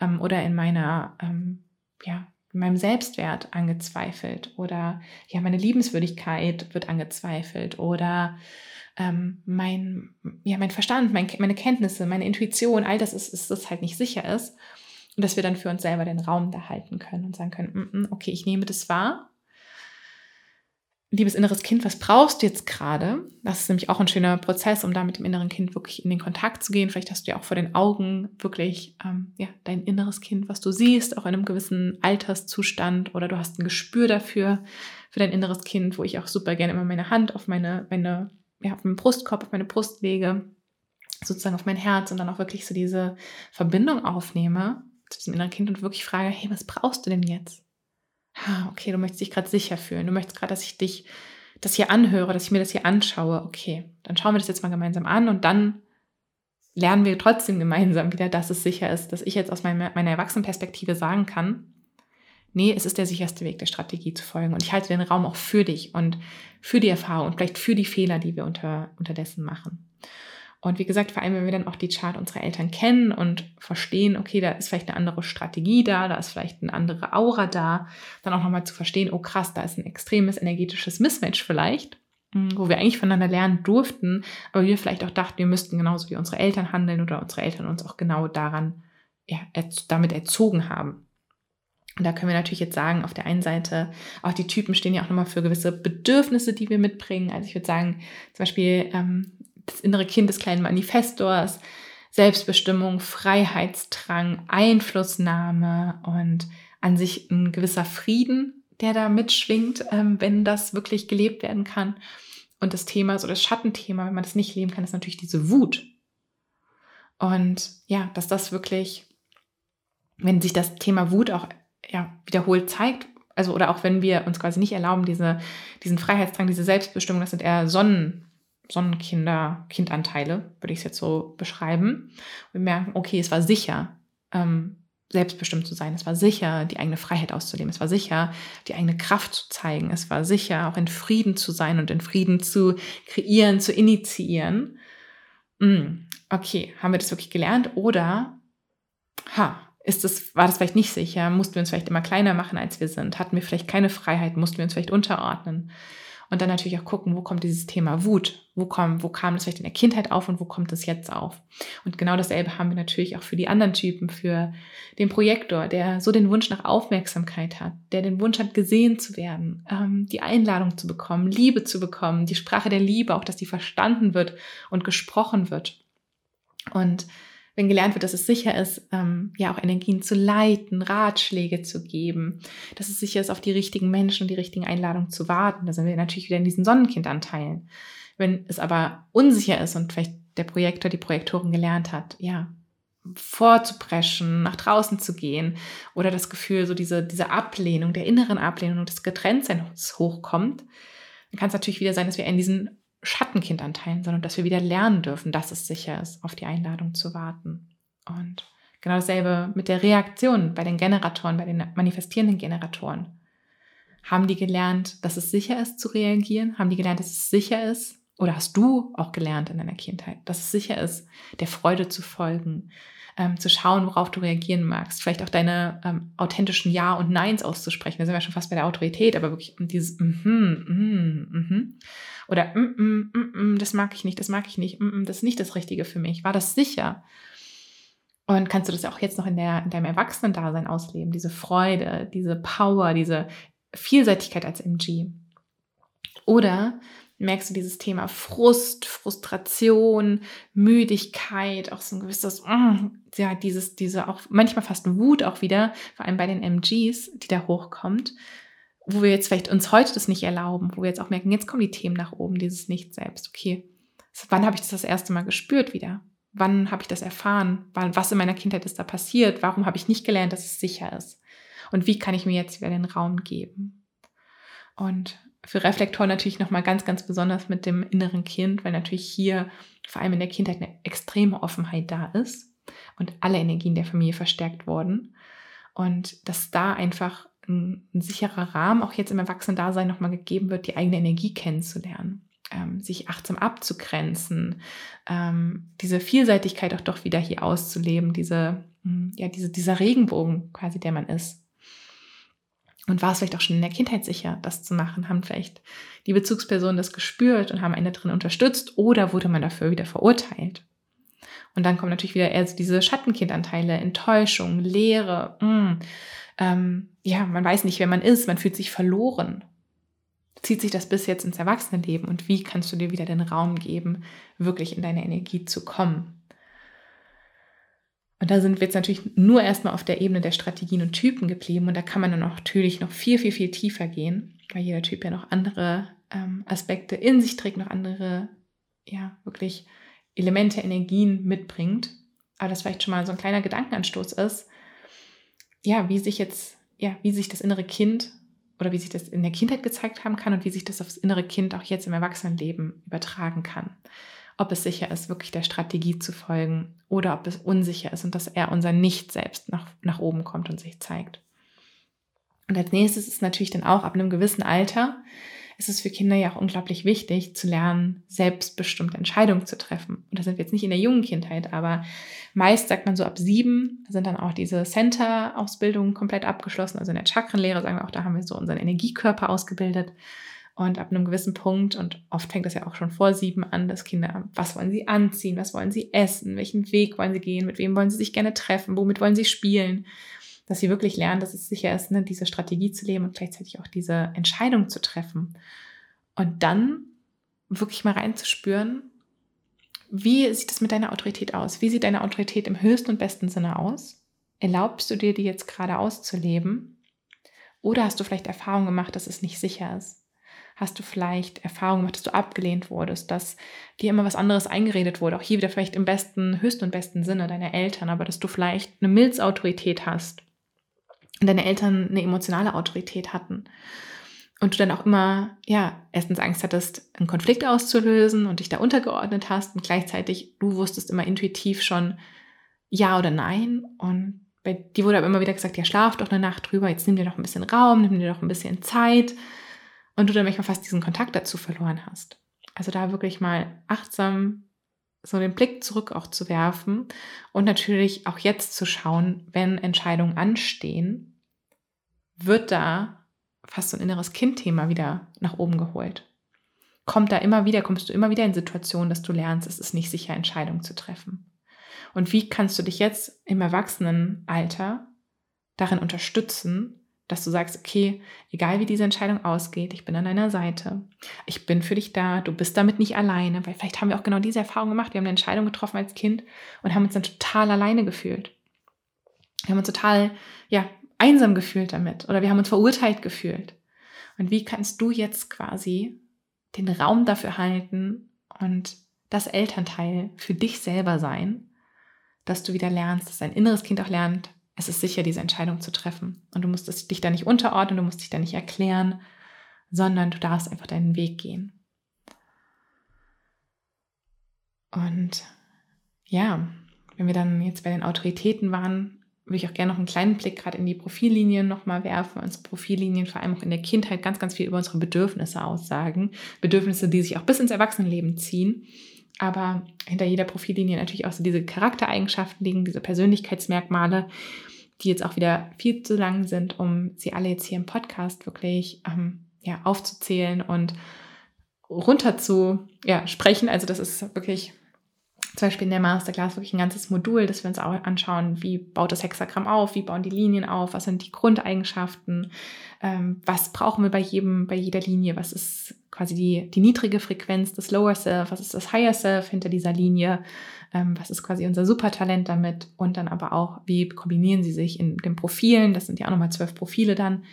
ähm, oder in meiner, ähm, ja, in meinem Selbstwert angezweifelt oder ja, meine Liebenswürdigkeit wird angezweifelt oder ähm, mein, ja, mein Verstand, mein, meine Kenntnisse, meine Intuition, all das ist, ist das halt nicht sicher ist. Und dass wir dann für uns selber den Raum da halten können und sagen können, mm -mm, okay, ich nehme das wahr. Liebes inneres Kind, was brauchst du jetzt gerade? Das ist nämlich auch ein schöner Prozess, um da mit dem inneren Kind wirklich in den Kontakt zu gehen. Vielleicht hast du ja auch vor den Augen wirklich ähm, ja, dein inneres Kind, was du siehst, auch in einem gewissen Alterszustand oder du hast ein Gespür dafür, für dein inneres Kind, wo ich auch super gerne immer meine Hand auf meine, meine ja, auf meinen Brustkorb, auf meine Brust lege, sozusagen auf mein Herz und dann auch wirklich so diese Verbindung aufnehme zu diesem inneren Kind und wirklich frage, hey, was brauchst du denn jetzt? okay, du möchtest dich gerade sicher fühlen, du möchtest gerade, dass ich dich das hier anhöre, dass ich mir das hier anschaue. Okay, dann schauen wir das jetzt mal gemeinsam an und dann lernen wir trotzdem gemeinsam wieder, dass es sicher ist, dass ich jetzt aus meiner, meiner Erwachsenenperspektive sagen kann, nee, es ist der sicherste Weg, der Strategie zu folgen. Und ich halte den Raum auch für dich und für die Erfahrung und vielleicht für die Fehler, die wir unter, unterdessen machen. Und wie gesagt, vor allem, wenn wir dann auch die Chart unserer Eltern kennen und verstehen, okay, da ist vielleicht eine andere Strategie da, da ist vielleicht eine andere Aura da, dann auch nochmal zu verstehen, oh krass, da ist ein extremes energetisches Mismatch vielleicht, hm, wo wir eigentlich voneinander lernen durften, aber wir vielleicht auch dachten, wir müssten genauso wie unsere Eltern handeln oder unsere Eltern uns auch genau daran, ja, damit erzogen haben. Und da können wir natürlich jetzt sagen, auf der einen Seite, auch die Typen stehen ja auch nochmal für gewisse Bedürfnisse, die wir mitbringen. Also ich würde sagen, zum Beispiel ähm, das innere Kind des kleinen Manifestors, Selbstbestimmung, Freiheitsdrang, Einflussnahme und an sich ein gewisser Frieden, der da mitschwingt, ähm, wenn das wirklich gelebt werden kann. Und das Thema, so das Schattenthema, wenn man das nicht leben kann, ist natürlich diese Wut. Und ja, dass das wirklich, wenn sich das Thema Wut auch ja, wiederholt zeigt, also oder auch wenn wir uns quasi nicht erlauben, diese, diesen Freiheitsdrang, diese Selbstbestimmung, das sind eher Sonnen, Sonnenkinder, Kindanteile, würde ich es jetzt so beschreiben. Wir merken, okay, es war sicher, ähm, selbstbestimmt zu sein. Es war sicher, die eigene Freiheit auszuleben. Es war sicher, die eigene Kraft zu zeigen. Es war sicher, auch in Frieden zu sein und in Frieden zu kreieren, zu initiieren. Mm, okay, haben wir das wirklich gelernt? Oder, ha, ist das, war das vielleicht nicht sicher? Mussten wir uns vielleicht immer kleiner machen, als wir sind? Hatten wir vielleicht keine Freiheit? Mussten wir uns vielleicht unterordnen? Und dann natürlich auch gucken, wo kommt dieses Thema Wut? Wo, kommt, wo kam das vielleicht in der Kindheit auf und wo kommt es jetzt auf? Und genau dasselbe haben wir natürlich auch für die anderen Typen, für den Projektor, der so den Wunsch nach Aufmerksamkeit hat, der den Wunsch hat, gesehen zu werden, ähm, die Einladung zu bekommen, Liebe zu bekommen, die Sprache der Liebe, auch dass die verstanden wird und gesprochen wird. Und wenn gelernt wird, dass es sicher ist, ähm, ja auch Energien zu leiten, Ratschläge zu geben, dass es sicher ist, auf die richtigen Menschen und die richtigen Einladungen zu warten. Da sind wir natürlich wieder in diesen Sonnenkindanteilen. Wenn es aber unsicher ist und vielleicht der Projektor, die Projektorin gelernt hat, ja, vorzupreschen, nach draußen zu gehen oder das Gefühl, so diese, diese Ablehnung, der inneren Ablehnung des Getrenntseins hochkommt, dann kann es natürlich wieder sein, dass wir in diesen Schattenkindanteilen, sondern dass wir wieder lernen dürfen, dass es sicher ist, auf die Einladung zu warten. Und genau dasselbe mit der Reaktion bei den Generatoren, bei den manifestierenden Generatoren. Haben die gelernt, dass es sicher ist zu reagieren? Haben die gelernt, dass es sicher ist? Oder hast du auch gelernt in deiner Kindheit, dass es sicher ist, der Freude zu folgen, ähm, zu schauen, worauf du reagieren magst, vielleicht auch deine ähm, authentischen Ja und Neins auszusprechen. Da sind wir schon fast bei der Autorität, aber wirklich dieses mhm, mhm, mhm. oder mm, mm, das mag ich nicht, das mag ich nicht, mm, das ist nicht das Richtige für mich. War das sicher? Und kannst du das auch jetzt noch in, der, in deinem Erwachsenen-Dasein ausleben? Diese Freude, diese Power, diese Vielseitigkeit als MG. Oder merkst du dieses Thema Frust, Frustration, Müdigkeit, auch so ein gewisses, mm, ja, dieses, diese auch manchmal fast Wut auch wieder, vor allem bei den MGs, die da hochkommt, wo wir jetzt vielleicht uns heute das nicht erlauben, wo wir jetzt auch merken, jetzt kommen die Themen nach oben, dieses Nicht-Selbst. Okay, wann habe ich das das erste Mal gespürt wieder? Wann habe ich das erfahren? Was in meiner Kindheit ist da passiert? Warum habe ich nicht gelernt, dass es sicher ist? Und wie kann ich mir jetzt wieder den Raum geben? Und für Reflektoren natürlich nochmal ganz, ganz besonders mit dem inneren Kind, weil natürlich hier vor allem in der Kindheit eine extreme Offenheit da ist und alle Energien der Familie verstärkt wurden. Und dass da einfach ein, ein sicherer Rahmen auch jetzt im Erwachsenen-Dasein nochmal gegeben wird, die eigene Energie kennenzulernen, ähm, sich achtsam abzugrenzen, ähm, diese Vielseitigkeit auch doch wieder hier auszuleben, diese, hm, ja, diese, dieser Regenbogen quasi, der man ist. Und war es vielleicht auch schon in der Kindheit sicher, das zu machen? Haben vielleicht die Bezugspersonen das gespürt und haben einen drin unterstützt oder wurde man dafür wieder verurteilt? Und dann kommen natürlich wieder eher so diese Schattenkindanteile, Enttäuschung, Leere. Mh, mm, ähm, ja, man weiß nicht, wer man ist, man fühlt sich verloren. Zieht sich das bis jetzt ins Erwachsenenleben und wie kannst du dir wieder den Raum geben, wirklich in deine Energie zu kommen? Und da sind wir jetzt natürlich nur erstmal auf der Ebene der Strategien und Typen geblieben. Und da kann man dann auch natürlich noch viel, viel, viel tiefer gehen, weil jeder Typ ja noch andere ähm, Aspekte in sich trägt, noch andere, ja, wirklich Elemente, Energien mitbringt. Aber das vielleicht schon mal so ein kleiner Gedankenanstoß ist, ja, wie sich jetzt, ja, wie sich das innere Kind oder wie sich das in der Kindheit gezeigt haben kann und wie sich das aufs innere Kind auch jetzt im Erwachsenenleben übertragen kann. Ob es sicher ist, wirklich der Strategie zu folgen oder ob es unsicher ist und dass er unser Nicht selbst nach, nach oben kommt und sich zeigt. Und als nächstes ist natürlich dann auch ab einem gewissen Alter ist es für Kinder ja auch unglaublich wichtig zu lernen, selbstbestimmte Entscheidungen zu treffen. Und da sind wir jetzt nicht in der jungen Kindheit, aber meist sagt man so ab sieben sind dann auch diese Center-Ausbildungen komplett abgeschlossen. Also in der Chakrenlehre sagen wir auch, da haben wir so unseren Energiekörper ausgebildet. Und ab einem gewissen Punkt, und oft fängt das ja auch schon vor sieben an, dass Kinder, was wollen sie anziehen, was wollen sie essen, welchen Weg wollen sie gehen, mit wem wollen sie sich gerne treffen, womit wollen sie spielen dass sie wirklich lernen, dass es sicher ist, ne, diese Strategie zu leben und gleichzeitig auch diese Entscheidung zu treffen. Und dann wirklich mal reinzuspüren, wie sieht es mit deiner Autorität aus? Wie sieht deine Autorität im höchsten und besten Sinne aus? Erlaubst du dir, die jetzt gerade auszuleben? Oder hast du vielleicht Erfahrung gemacht, dass es nicht sicher ist? Hast du vielleicht Erfahrung gemacht, dass du abgelehnt wurdest, dass dir immer was anderes eingeredet wurde? Auch hier wieder vielleicht im besten, höchsten und besten Sinne deiner Eltern, aber dass du vielleicht eine Milzautorität hast und deine Eltern eine emotionale Autorität hatten. Und du dann auch immer, ja, erstens Angst hattest, einen Konflikt auszulösen und dich da untergeordnet hast und gleichzeitig du wusstest immer intuitiv schon ja oder nein. Und bei dir wurde aber immer wieder gesagt, ja, schlaf doch eine Nacht drüber, jetzt nimm dir noch ein bisschen Raum, nimm dir noch ein bisschen Zeit. Und du dann manchmal fast diesen Kontakt dazu verloren hast. Also da wirklich mal achtsam so den Blick zurück auch zu werfen und natürlich auch jetzt zu schauen, wenn Entscheidungen anstehen, wird da fast so ein inneres Kindthema wieder nach oben geholt. Kommt da immer wieder, kommst du immer wieder in Situationen, dass du lernst, es ist nicht sicher, Entscheidungen zu treffen. Und wie kannst du dich jetzt im Erwachsenenalter darin unterstützen, dass du sagst, okay, egal wie diese Entscheidung ausgeht, ich bin an deiner Seite. Ich bin für dich da. Du bist damit nicht alleine, weil vielleicht haben wir auch genau diese Erfahrung gemacht. Wir haben eine Entscheidung getroffen als Kind und haben uns dann total alleine gefühlt. Wir haben uns total, ja, einsam gefühlt damit oder wir haben uns verurteilt gefühlt. Und wie kannst du jetzt quasi den Raum dafür halten und das Elternteil für dich selber sein, dass du wieder lernst, dass dein inneres Kind auch lernt, es ist sicher, diese Entscheidung zu treffen. Und du musst dich da nicht unterordnen, du musst dich da nicht erklären, sondern du darfst einfach deinen Weg gehen. Und ja, wenn wir dann jetzt bei den Autoritäten waren, würde ich auch gerne noch einen kleinen Blick gerade in die Profillinien nochmal werfen. Unsere Profillinien vor allem auch in der Kindheit ganz, ganz viel über unsere Bedürfnisse aussagen. Bedürfnisse, die sich auch bis ins Erwachsenenleben ziehen aber hinter jeder Profillinie natürlich auch so diese Charaktereigenschaften liegen, diese Persönlichkeitsmerkmale, die jetzt auch wieder viel zu lang sind, um sie alle jetzt hier im Podcast wirklich ähm, ja, aufzuzählen und runter zu ja, sprechen. Also das ist wirklich zum Beispiel in der Masterclass wirklich ein ganzes Modul, das wir uns auch anschauen, wie baut das Hexagramm auf, wie bauen die Linien auf, was sind die Grundeigenschaften, ähm, was brauchen wir bei jedem, bei jeder Linie, was ist quasi die, die niedrige Frequenz des Lower Self, was ist das Higher Self hinter dieser Linie, ähm, was ist quasi unser Supertalent damit und dann aber auch, wie kombinieren sie sich in den Profilen, das sind ja auch nochmal zwölf Profile dann.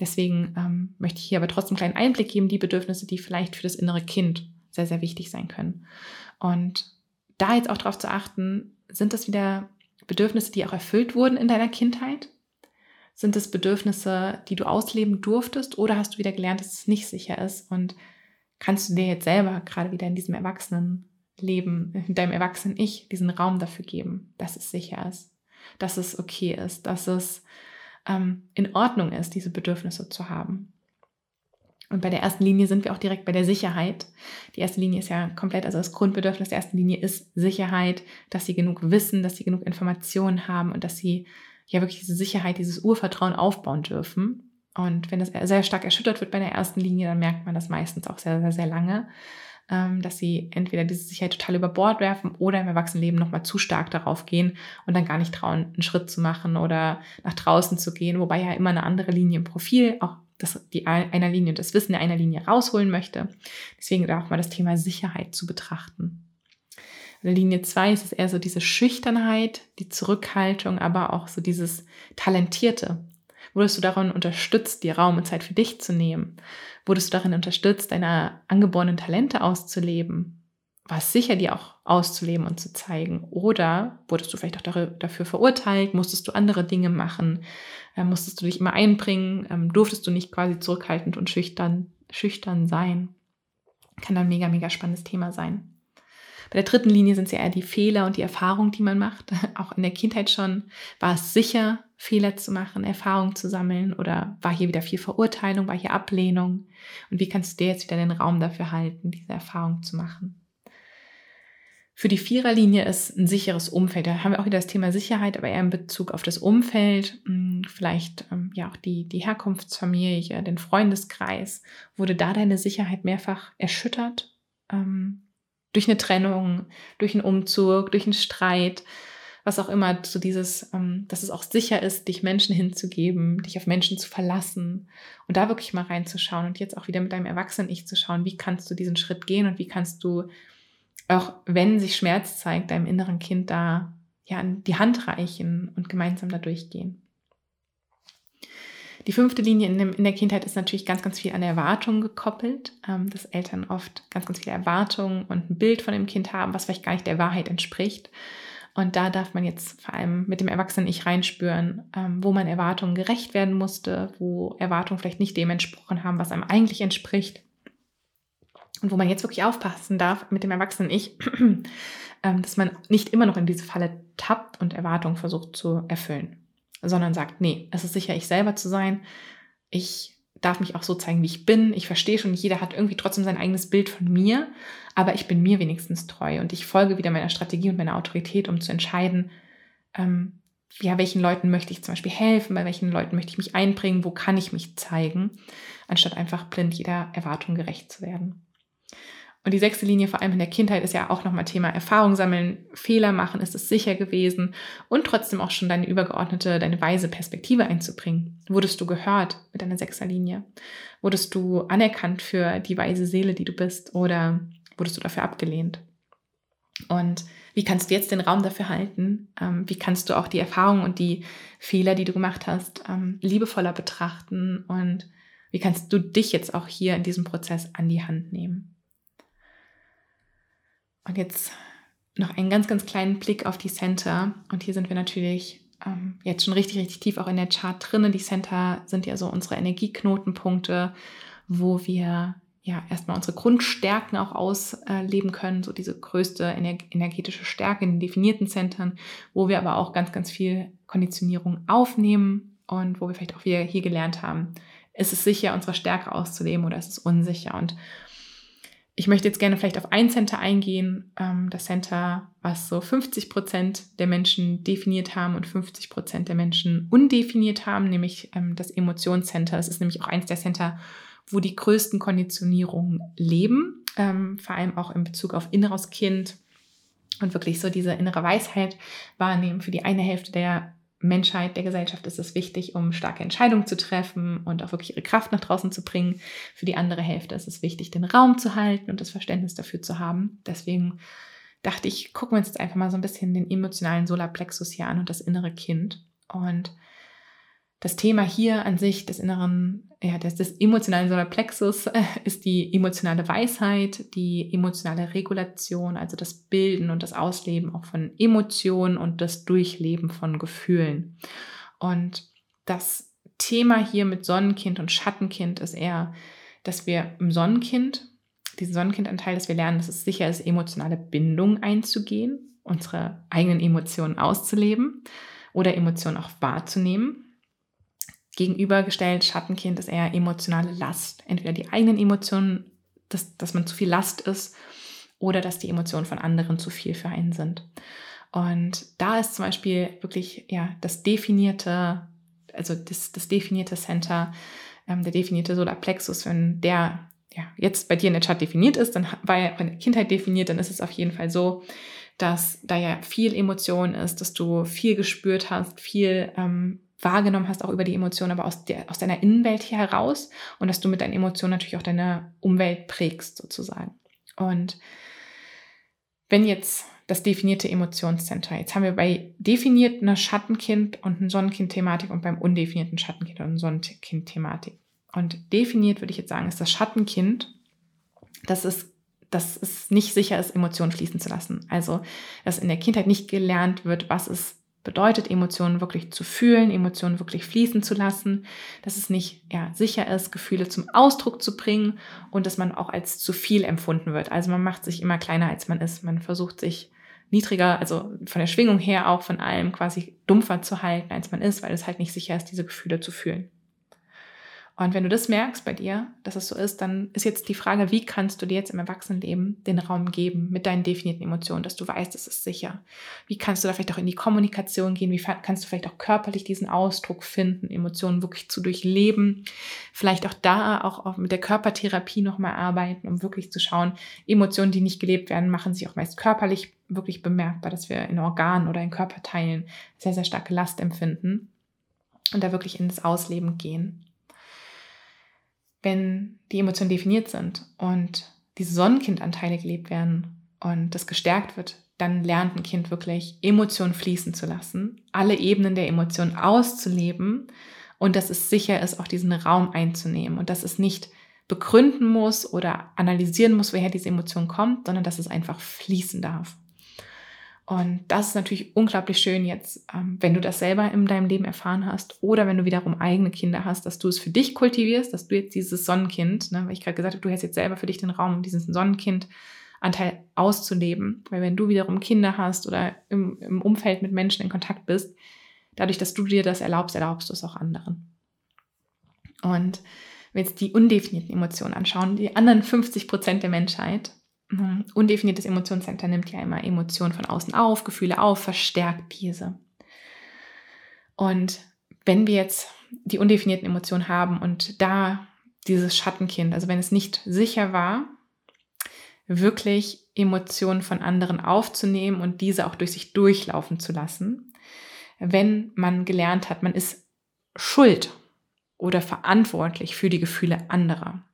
Deswegen ähm, möchte ich hier aber trotzdem einen kleinen Einblick geben, die Bedürfnisse, die vielleicht für das innere Kind sehr, sehr wichtig sein können. Und da jetzt auch darauf zu achten, sind das wieder Bedürfnisse, die auch erfüllt wurden in deiner Kindheit? Sind es Bedürfnisse, die du ausleben durftest oder hast du wieder gelernt, dass es nicht sicher ist und kannst du dir jetzt selber gerade wieder in diesem Erwachsenenleben, in deinem Erwachsenen-Ich diesen Raum dafür geben, dass es sicher ist, dass es okay ist, dass es ähm, in Ordnung ist, diese Bedürfnisse zu haben. Und bei der ersten Linie sind wir auch direkt bei der Sicherheit. Die erste Linie ist ja komplett, also das Grundbedürfnis der ersten Linie ist Sicherheit, dass sie genug wissen, dass sie genug Informationen haben und dass sie ja wirklich diese Sicherheit, dieses Urvertrauen aufbauen dürfen. Und wenn das sehr stark erschüttert wird bei der ersten Linie, dann merkt man das meistens auch sehr, sehr, sehr lange, ähm, dass sie entweder diese Sicherheit total über Bord werfen oder im Erwachsenenleben nochmal zu stark darauf gehen und dann gar nicht trauen, einen Schritt zu machen oder nach draußen zu gehen, wobei ja immer eine andere Linie im Profil auch das, die einer Linie, das Wissen der einer Linie rausholen möchte. Deswegen auch mal das Thema Sicherheit zu betrachten. Linie 2 ist es eher so diese Schüchternheit, die Zurückhaltung, aber auch so dieses Talentierte. Wurdest du darin unterstützt, dir Raum und Zeit für dich zu nehmen? Wurdest du darin unterstützt, deine angeborenen Talente auszuleben? War es sicher, dir auch auszuleben und zu zeigen? Oder wurdest du vielleicht auch dafür verurteilt? Musstest du andere Dinge machen? Äh, musstest du dich immer einbringen? Ähm, durftest du nicht quasi zurückhaltend und schüchtern, schüchtern sein? Kann ein mega, mega spannendes Thema sein. Bei der dritten Linie sind es ja eher die Fehler und die Erfahrungen, die man macht. *laughs* Auch in der Kindheit schon war es sicher, Fehler zu machen, Erfahrungen zu sammeln oder war hier wieder viel Verurteilung, war hier Ablehnung? Und wie kannst du dir jetzt wieder den Raum dafür halten, diese Erfahrung zu machen? Für die Viererlinie ist ein sicheres Umfeld. Da haben wir auch wieder das Thema Sicherheit, aber eher in Bezug auf das Umfeld, hm, vielleicht ähm, ja auch die, die Herkunftsfamilie, den Freundeskreis. Wurde da deine Sicherheit mehrfach erschüttert? Ähm, durch eine Trennung, durch einen Umzug, durch einen Streit, was auch immer, so dieses, ähm, dass es auch sicher ist, dich Menschen hinzugeben, dich auf Menschen zu verlassen und da wirklich mal reinzuschauen und jetzt auch wieder mit deinem Erwachsenen-Ich zu schauen, wie kannst du diesen Schritt gehen und wie kannst du auch wenn sich Schmerz zeigt, deinem inneren Kind da ja die Hand reichen und gemeinsam da durchgehen. Die fünfte Linie in, dem, in, der Kindheit ist natürlich ganz, ganz viel an Erwartungen gekoppelt, ähm, dass Eltern oft ganz, ganz viele Erwartungen und ein Bild von dem Kind haben, was vielleicht gar nicht der Wahrheit entspricht. Und da darf man jetzt vor allem mit dem Erwachsenen-Ich reinspüren, ähm, wo man Erwartungen gerecht werden musste, wo Erwartungen vielleicht nicht dem entsprochen haben, was einem eigentlich entspricht. Und wo man jetzt wirklich aufpassen darf mit dem erwachsenen Ich, *clears throat* ähm, dass man nicht immer noch in diese Falle tappt und Erwartungen versucht zu erfüllen, sondern sagt, nee, es ist sicher, ich selber zu sein. Ich darf mich auch so zeigen, wie ich bin. Ich verstehe schon, jeder hat irgendwie trotzdem sein eigenes Bild von mir, aber ich bin mir wenigstens treu und ich folge wieder meiner Strategie und meiner Autorität, um zu entscheiden, ähm, ja, welchen Leuten möchte ich zum Beispiel helfen, bei welchen Leuten möchte ich mich einbringen, wo kann ich mich zeigen, anstatt einfach blind jeder Erwartung gerecht zu werden. Und die sechste Linie, vor allem in der Kindheit, ist ja auch nochmal Thema Erfahrung sammeln, Fehler machen, ist es sicher gewesen und trotzdem auch schon deine übergeordnete, deine weise Perspektive einzubringen. Wurdest du gehört mit deiner Sechserlinie? Wurdest du anerkannt für die weise Seele, die du bist oder wurdest du dafür abgelehnt? Und wie kannst du jetzt den Raum dafür halten? Ähm, wie kannst du auch die Erfahrungen und die Fehler, die du gemacht hast, ähm, liebevoller betrachten? Und wie kannst du dich jetzt auch hier in diesem Prozess an die Hand nehmen? Und jetzt noch einen ganz, ganz kleinen Blick auf die Center. Und hier sind wir natürlich ähm, jetzt schon richtig, richtig tief auch in der Chart drinnen. Die Center sind ja so unsere Energieknotenpunkte, wo wir ja erstmal unsere Grundstärken auch ausleben können, so diese größte energetische Stärke in den definierten Centern, wo wir aber auch ganz, ganz viel Konditionierung aufnehmen und wo wir vielleicht auch wieder hier gelernt haben, ist es sicher, unsere Stärke auszuleben oder ist es unsicher? Und ich möchte jetzt gerne vielleicht auf ein Center eingehen, ähm, das Center, was so 50 Prozent der Menschen definiert haben und 50 Prozent der Menschen undefiniert haben, nämlich ähm, das Emotionscenter. Das ist nämlich auch eins der Center, wo die größten Konditionierungen leben, ähm, vor allem auch in Bezug auf inneres Kind und wirklich so diese innere Weisheit wahrnehmen. Für die eine Hälfte der Menschheit, der Gesellschaft ist es wichtig, um starke Entscheidungen zu treffen und auch wirklich ihre Kraft nach draußen zu bringen. Für die andere Hälfte ist es wichtig, den Raum zu halten und das Verständnis dafür zu haben. Deswegen dachte ich, gucken wir uns jetzt einfach mal so ein bisschen den emotionalen Solarplexus hier an und das innere Kind. Und das Thema hier an sich des inneren, ja, des, des emotionalen Solarplexus äh, ist die emotionale Weisheit, die emotionale Regulation, also das Bilden und das Ausleben auch von Emotionen und das Durchleben von Gefühlen. Und das Thema hier mit Sonnenkind und Schattenkind ist eher, dass wir im Sonnenkind, diesen Sonnenkindanteil, dass wir lernen, dass es sicher ist, emotionale Bindung einzugehen, unsere eigenen Emotionen auszuleben oder Emotionen auch wahrzunehmen Gegenübergestellt, Schattenkind ist eher emotionale Last. Entweder die eigenen Emotionen, dass, dass man zu viel Last ist, oder dass die Emotionen von anderen zu viel für einen sind. Und da ist zum Beispiel wirklich ja das definierte, also das, das definierte Center, ähm, der definierte Solarplexus, wenn der ja, jetzt bei dir in der Chart definiert ist, dann war er in der Kindheit definiert, dann ist es auf jeden Fall so, dass da ja viel Emotion ist, dass du viel gespürt hast, viel ähm, wahrgenommen hast, auch über die Emotionen, aber aus, der, aus deiner Innenwelt hier heraus und dass du mit deinen Emotionen natürlich auch deine Umwelt prägst sozusagen. Und wenn jetzt das definierte Emotionscenter, jetzt haben wir bei definierten Schattenkind und ein Sonnenkind-Thematik und beim undefinierten Schattenkind und Sonnenkind-Thematik. Und definiert würde ich jetzt sagen, ist das Schattenkind, das ist dass es nicht sicher ist, Emotionen fließen zu lassen. Also, dass in der Kindheit nicht gelernt wird, was es bedeutet, Emotionen wirklich zu fühlen, Emotionen wirklich fließen zu lassen, dass es nicht ja, sicher ist, Gefühle zum Ausdruck zu bringen und dass man auch als zu viel empfunden wird. Also man macht sich immer kleiner, als man ist. Man versucht sich niedriger, also von der Schwingung her auch von allem quasi dumpfer zu halten, als man ist, weil es halt nicht sicher ist, diese Gefühle zu fühlen. Und wenn du das merkst bei dir, dass es so ist, dann ist jetzt die Frage, wie kannst du dir jetzt im Erwachsenenleben den Raum geben mit deinen definierten Emotionen, dass du weißt, es ist sicher. Wie kannst du da vielleicht auch in die Kommunikation gehen? Wie kannst du vielleicht auch körperlich diesen Ausdruck finden, Emotionen wirklich zu durchleben? Vielleicht auch da auch mit der Körpertherapie nochmal arbeiten, um wirklich zu schauen, Emotionen, die nicht gelebt werden, machen sich auch meist körperlich wirklich bemerkbar, dass wir in Organen oder in Körperteilen sehr, sehr starke Last empfinden und da wirklich ins Ausleben gehen wenn die Emotionen definiert sind und diese Sonnenkindanteile gelebt werden und das gestärkt wird, dann lernt ein Kind wirklich Emotionen fließen zu lassen, alle Ebenen der Emotionen auszuleben und dass es sicher ist, auch diesen Raum einzunehmen und dass es nicht begründen muss oder analysieren muss, woher diese Emotion kommt, sondern dass es einfach fließen darf. Und das ist natürlich unglaublich schön jetzt, ähm, wenn du das selber in deinem Leben erfahren hast oder wenn du wiederum eigene Kinder hast, dass du es für dich kultivierst, dass du jetzt dieses Sonnenkind, ne, weil ich gerade gesagt habe, du hast jetzt selber für dich den Raum, um diesen Sonnenkind-Anteil auszuleben. Weil wenn du wiederum Kinder hast oder im, im Umfeld mit Menschen in Kontakt bist, dadurch, dass du dir das erlaubst, erlaubst du es auch anderen. Und wenn wir jetzt die undefinierten Emotionen anschauen, die anderen 50 Prozent der Menschheit. Undefiniertes Emotionscenter nimmt ja immer Emotionen von außen auf, Gefühle auf, verstärkt diese. Und wenn wir jetzt die undefinierten Emotionen haben und da dieses Schattenkind, also wenn es nicht sicher war, wirklich Emotionen von anderen aufzunehmen und diese auch durch sich durchlaufen zu lassen, wenn man gelernt hat, man ist schuld oder verantwortlich für die Gefühle anderer.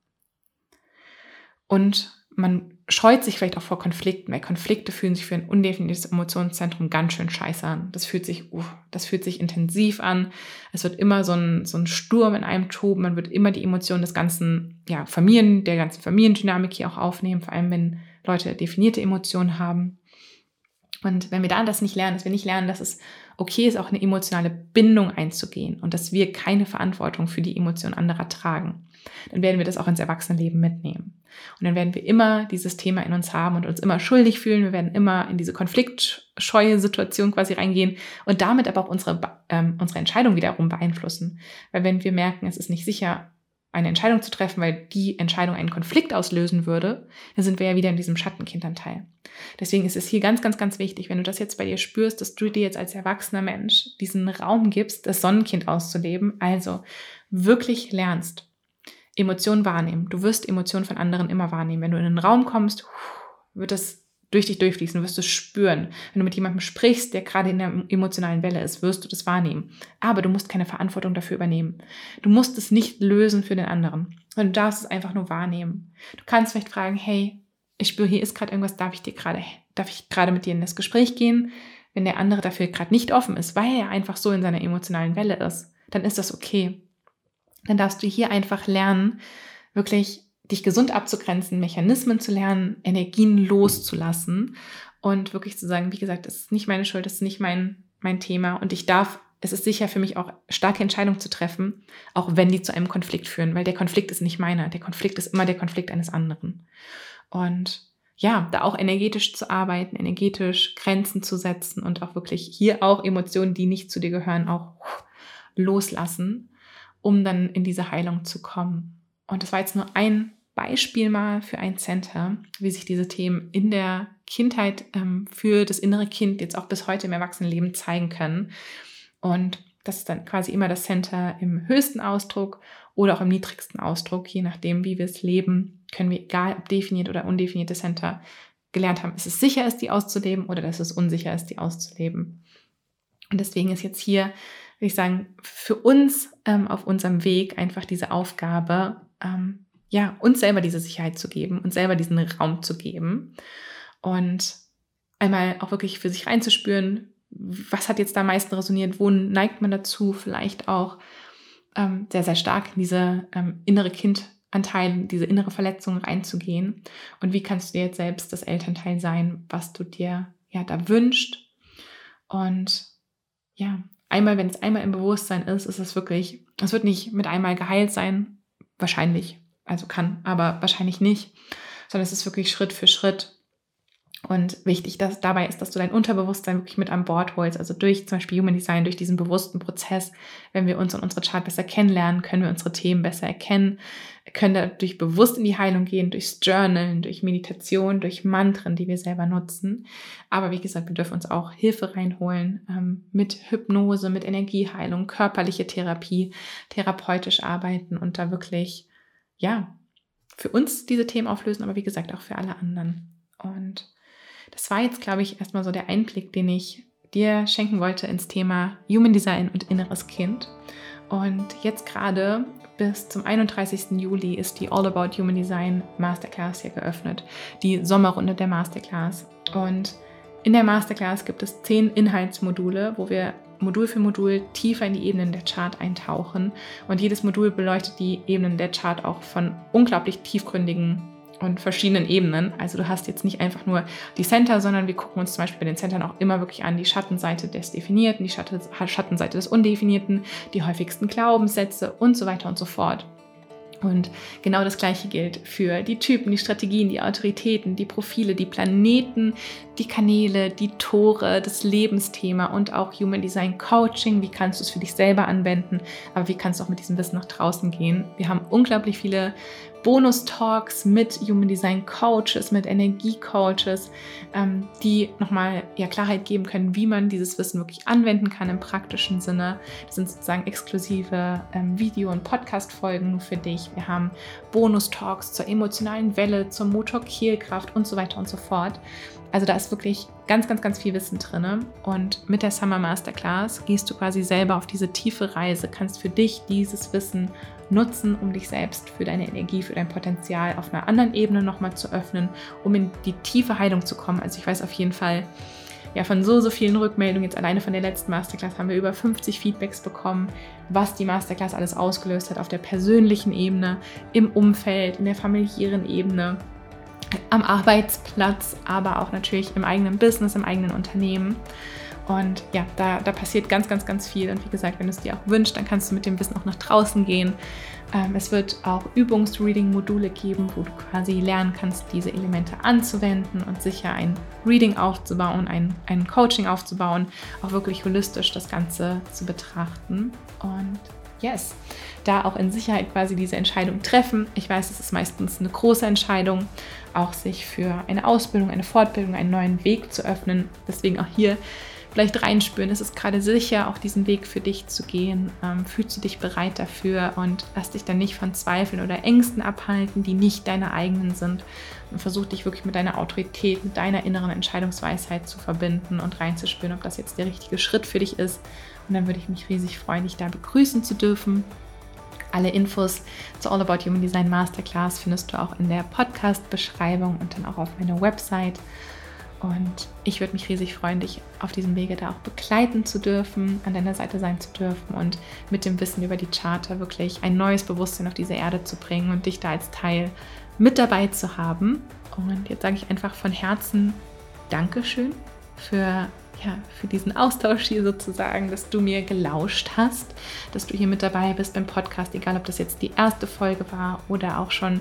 Und man scheut sich vielleicht auch vor Konflikten, weil Konflikte fühlen sich für ein undefiniertes Emotionszentrum ganz schön scheiße an. Das fühlt sich, uh, das fühlt sich intensiv an. Es wird immer so ein, so ein Sturm in einem toben. Man wird immer die Emotionen des ganzen, ja, Familien, der ganzen Familiendynamik hier auch aufnehmen, vor allem wenn Leute definierte Emotionen haben. Und wenn wir dann das nicht lernen, dass wir nicht lernen, dass es okay ist, auch eine emotionale Bindung einzugehen und dass wir keine Verantwortung für die Emotionen anderer tragen, dann werden wir das auch ins Erwachsenenleben mitnehmen. Und dann werden wir immer dieses Thema in uns haben und uns immer schuldig fühlen. Wir werden immer in diese konfliktscheue Situation quasi reingehen und damit aber auch unsere, ähm, unsere Entscheidung wiederum beeinflussen. Weil wenn wir merken, es ist nicht sicher, eine Entscheidung zu treffen, weil die Entscheidung einen Konflikt auslösen würde, dann sind wir ja wieder in diesem Schattenkindernteil. Deswegen ist es hier ganz, ganz, ganz wichtig, wenn du das jetzt bei dir spürst, dass du dir jetzt als erwachsener Mensch diesen Raum gibst, das Sonnenkind auszuleben, also wirklich lernst, Emotionen wahrnehmen. Du wirst Emotionen von anderen immer wahrnehmen. Wenn du in einen Raum kommst, wird das durch dich durchfließen, du wirst es spüren. Wenn du mit jemandem sprichst, der gerade in der emotionalen Welle ist, wirst du das wahrnehmen. Aber du musst keine Verantwortung dafür übernehmen. Du musst es nicht lösen für den anderen, sondern du darfst es einfach nur wahrnehmen. Du kannst vielleicht fragen, hey, ich spüre, hier ist gerade irgendwas, darf ich dir gerade, darf ich gerade mit dir in das Gespräch gehen? Wenn der andere dafür gerade nicht offen ist, weil er einfach so in seiner emotionalen Welle ist, dann ist das okay dann darfst du hier einfach lernen, wirklich dich gesund abzugrenzen, Mechanismen zu lernen, Energien loszulassen und wirklich zu sagen, wie gesagt, das ist nicht meine Schuld, das ist nicht mein, mein Thema und ich darf, es ist sicher für mich auch starke Entscheidungen zu treffen, auch wenn die zu einem Konflikt führen, weil der Konflikt ist nicht meiner, der Konflikt ist immer der Konflikt eines anderen. Und ja, da auch energetisch zu arbeiten, energetisch Grenzen zu setzen und auch wirklich hier auch Emotionen, die nicht zu dir gehören, auch loslassen um dann in diese Heilung zu kommen. Und das war jetzt nur ein Beispiel mal für ein Center, wie sich diese Themen in der Kindheit ähm, für das innere Kind jetzt auch bis heute im Erwachsenenleben zeigen können. Und das ist dann quasi immer das Center im höchsten Ausdruck oder auch im niedrigsten Ausdruck, je nachdem, wie wir es leben, können wir, egal ob definiert oder undefinierte Center, gelernt haben, dass es sicher ist, die auszuleben oder dass es unsicher ist, die auszuleben. Und deswegen ist jetzt hier würde ich sagen, für uns ähm, auf unserem Weg einfach diese Aufgabe, ähm, ja, uns selber diese Sicherheit zu geben, uns selber diesen Raum zu geben und einmal auch wirklich für sich reinzuspüren, was hat jetzt da am meisten resoniert, wo neigt man dazu, vielleicht auch ähm, sehr, sehr stark in diese ähm, innere Kind Anteil, diese innere Verletzung reinzugehen und wie kannst du jetzt selbst das Elternteil sein, was du dir ja da wünscht. Und ja, einmal, wenn es einmal im Bewusstsein ist, ist es wirklich, es wird nicht mit einmal geheilt sein, wahrscheinlich, also kann, aber wahrscheinlich nicht, sondern es ist wirklich Schritt für Schritt und wichtig dass, dabei ist, dass du dein Unterbewusstsein wirklich mit an Bord holst. Also durch zum Beispiel Human Design, durch diesen bewussten Prozess, wenn wir uns und unsere Chart besser kennenlernen, können wir unsere Themen besser erkennen, können dadurch bewusst in die Heilung gehen, durchs Journalen, durch Meditation, durch Mantren, die wir selber nutzen. Aber wie gesagt, wir dürfen uns auch Hilfe reinholen ähm, mit Hypnose, mit Energieheilung, körperliche Therapie, therapeutisch arbeiten und da wirklich, ja, für uns diese Themen auflösen, aber wie gesagt auch für alle anderen. Und das war jetzt, glaube ich, erstmal so der Einblick, den ich dir schenken wollte ins Thema Human Design und inneres Kind. Und jetzt gerade bis zum 31. Juli ist die All About Human Design Masterclass hier geöffnet, die Sommerrunde der Masterclass. Und in der Masterclass gibt es zehn Inhaltsmodule, wo wir Modul für Modul tiefer in die Ebenen der Chart eintauchen. Und jedes Modul beleuchtet die Ebenen der Chart auch von unglaublich tiefgründigen und verschiedenen Ebenen. Also du hast jetzt nicht einfach nur die Center, sondern wir gucken uns zum Beispiel bei den Centern auch immer wirklich an die Schattenseite des Definierten, die Schattenseite des Undefinierten, die häufigsten Glaubenssätze und so weiter und so fort. Und genau das Gleiche gilt für die Typen, die Strategien, die Autoritäten, die Profile, die Planeten, die Kanäle, die Tore, das Lebensthema und auch Human Design Coaching. Wie kannst du es für dich selber anwenden? Aber wie kannst du auch mit diesem Wissen nach draußen gehen? Wir haben unglaublich viele Bonus-Talks mit Human Design Coaches, mit Energie-Coaches, ähm, die nochmal ja, Klarheit geben können, wie man dieses Wissen wirklich anwenden kann im praktischen Sinne. Das sind sozusagen exklusive ähm, Video- und Podcast-Folgen für dich. Wir haben Bonus-Talks zur emotionalen Welle, zur Motor-Kehlkraft und so weiter und so fort. Also da ist wirklich ganz, ganz, ganz viel Wissen drin. Und mit der Summer Masterclass gehst du quasi selber auf diese tiefe Reise, kannst für dich dieses Wissen nutzen, um dich selbst für deine Energie, für dein Potenzial auf einer anderen Ebene nochmal zu öffnen, um in die tiefe Heilung zu kommen. Also ich weiß auf jeden Fall, ja, von so, so vielen Rückmeldungen, jetzt alleine von der letzten Masterclass haben wir über 50 Feedbacks bekommen, was die Masterclass alles ausgelöst hat auf der persönlichen Ebene, im Umfeld, in der familiären Ebene, am Arbeitsplatz, aber auch natürlich im eigenen Business, im eigenen Unternehmen. Und ja, da, da passiert ganz, ganz, ganz viel. Und wie gesagt, wenn du es dir auch wünschst, dann kannst du mit dem Wissen auch nach draußen gehen. Ähm, es wird auch Übungs-Reading-Module geben, wo du quasi lernen kannst, diese Elemente anzuwenden und sicher ein Reading aufzubauen, ein, ein Coaching aufzubauen, auch wirklich holistisch das Ganze zu betrachten. Und yes, da auch in Sicherheit quasi diese Entscheidung treffen. Ich weiß, es ist meistens eine große Entscheidung, auch sich für eine Ausbildung, eine Fortbildung, einen neuen Weg zu öffnen. Deswegen auch hier vielleicht reinspüren, ist es gerade sicher, auch diesen Weg für dich zu gehen? Ähm, fühlst du dich bereit dafür und lass dich dann nicht von Zweifeln oder Ängsten abhalten, die nicht deine eigenen sind. Und versuch dich wirklich mit deiner Autorität, mit deiner inneren Entscheidungsweisheit zu verbinden und reinzuspüren, ob das jetzt der richtige Schritt für dich ist. Und dann würde ich mich riesig freuen, dich da begrüßen zu dürfen. Alle Infos zur All About Human Design Masterclass findest du auch in der Podcast-Beschreibung und dann auch auf meiner Website. Und ich würde mich riesig freuen, dich auf diesem Wege da auch begleiten zu dürfen, an deiner Seite sein zu dürfen und mit dem Wissen über die Charter wirklich ein neues Bewusstsein auf diese Erde zu bringen und dich da als Teil mit dabei zu haben. Und jetzt sage ich einfach von Herzen Dankeschön für ja, für diesen Austausch hier sozusagen, dass du mir gelauscht hast, dass du hier mit dabei bist beim Podcast, egal ob das jetzt die erste Folge war oder auch schon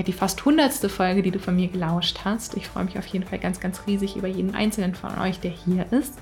ja, die fast hundertste Folge, die du von mir gelauscht hast. Ich freue mich auf jeden Fall ganz, ganz riesig über jeden einzelnen von euch, der hier ist.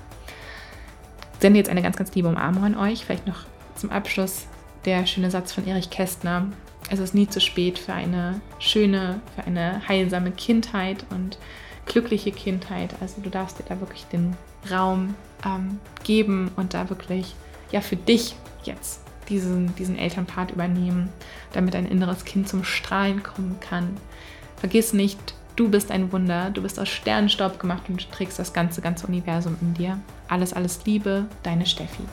Ich sende jetzt eine ganz, ganz liebe Umarmung an euch. Vielleicht noch zum Abschluss der schöne Satz von Erich Kästner. Es ist nie zu spät für eine schöne, für eine heilsame Kindheit und glückliche Kindheit. Also du darfst dir da wirklich den Raum ähm, geben und da wirklich ja für dich jetzt diesen, diesen Elternpart übernehmen, damit ein inneres Kind zum Strahlen kommen kann. Vergiss nicht, du bist ein Wunder, du bist aus Sternenstaub gemacht und trägst das ganze, ganze Universum in dir. Alles, alles Liebe, deine Steffi.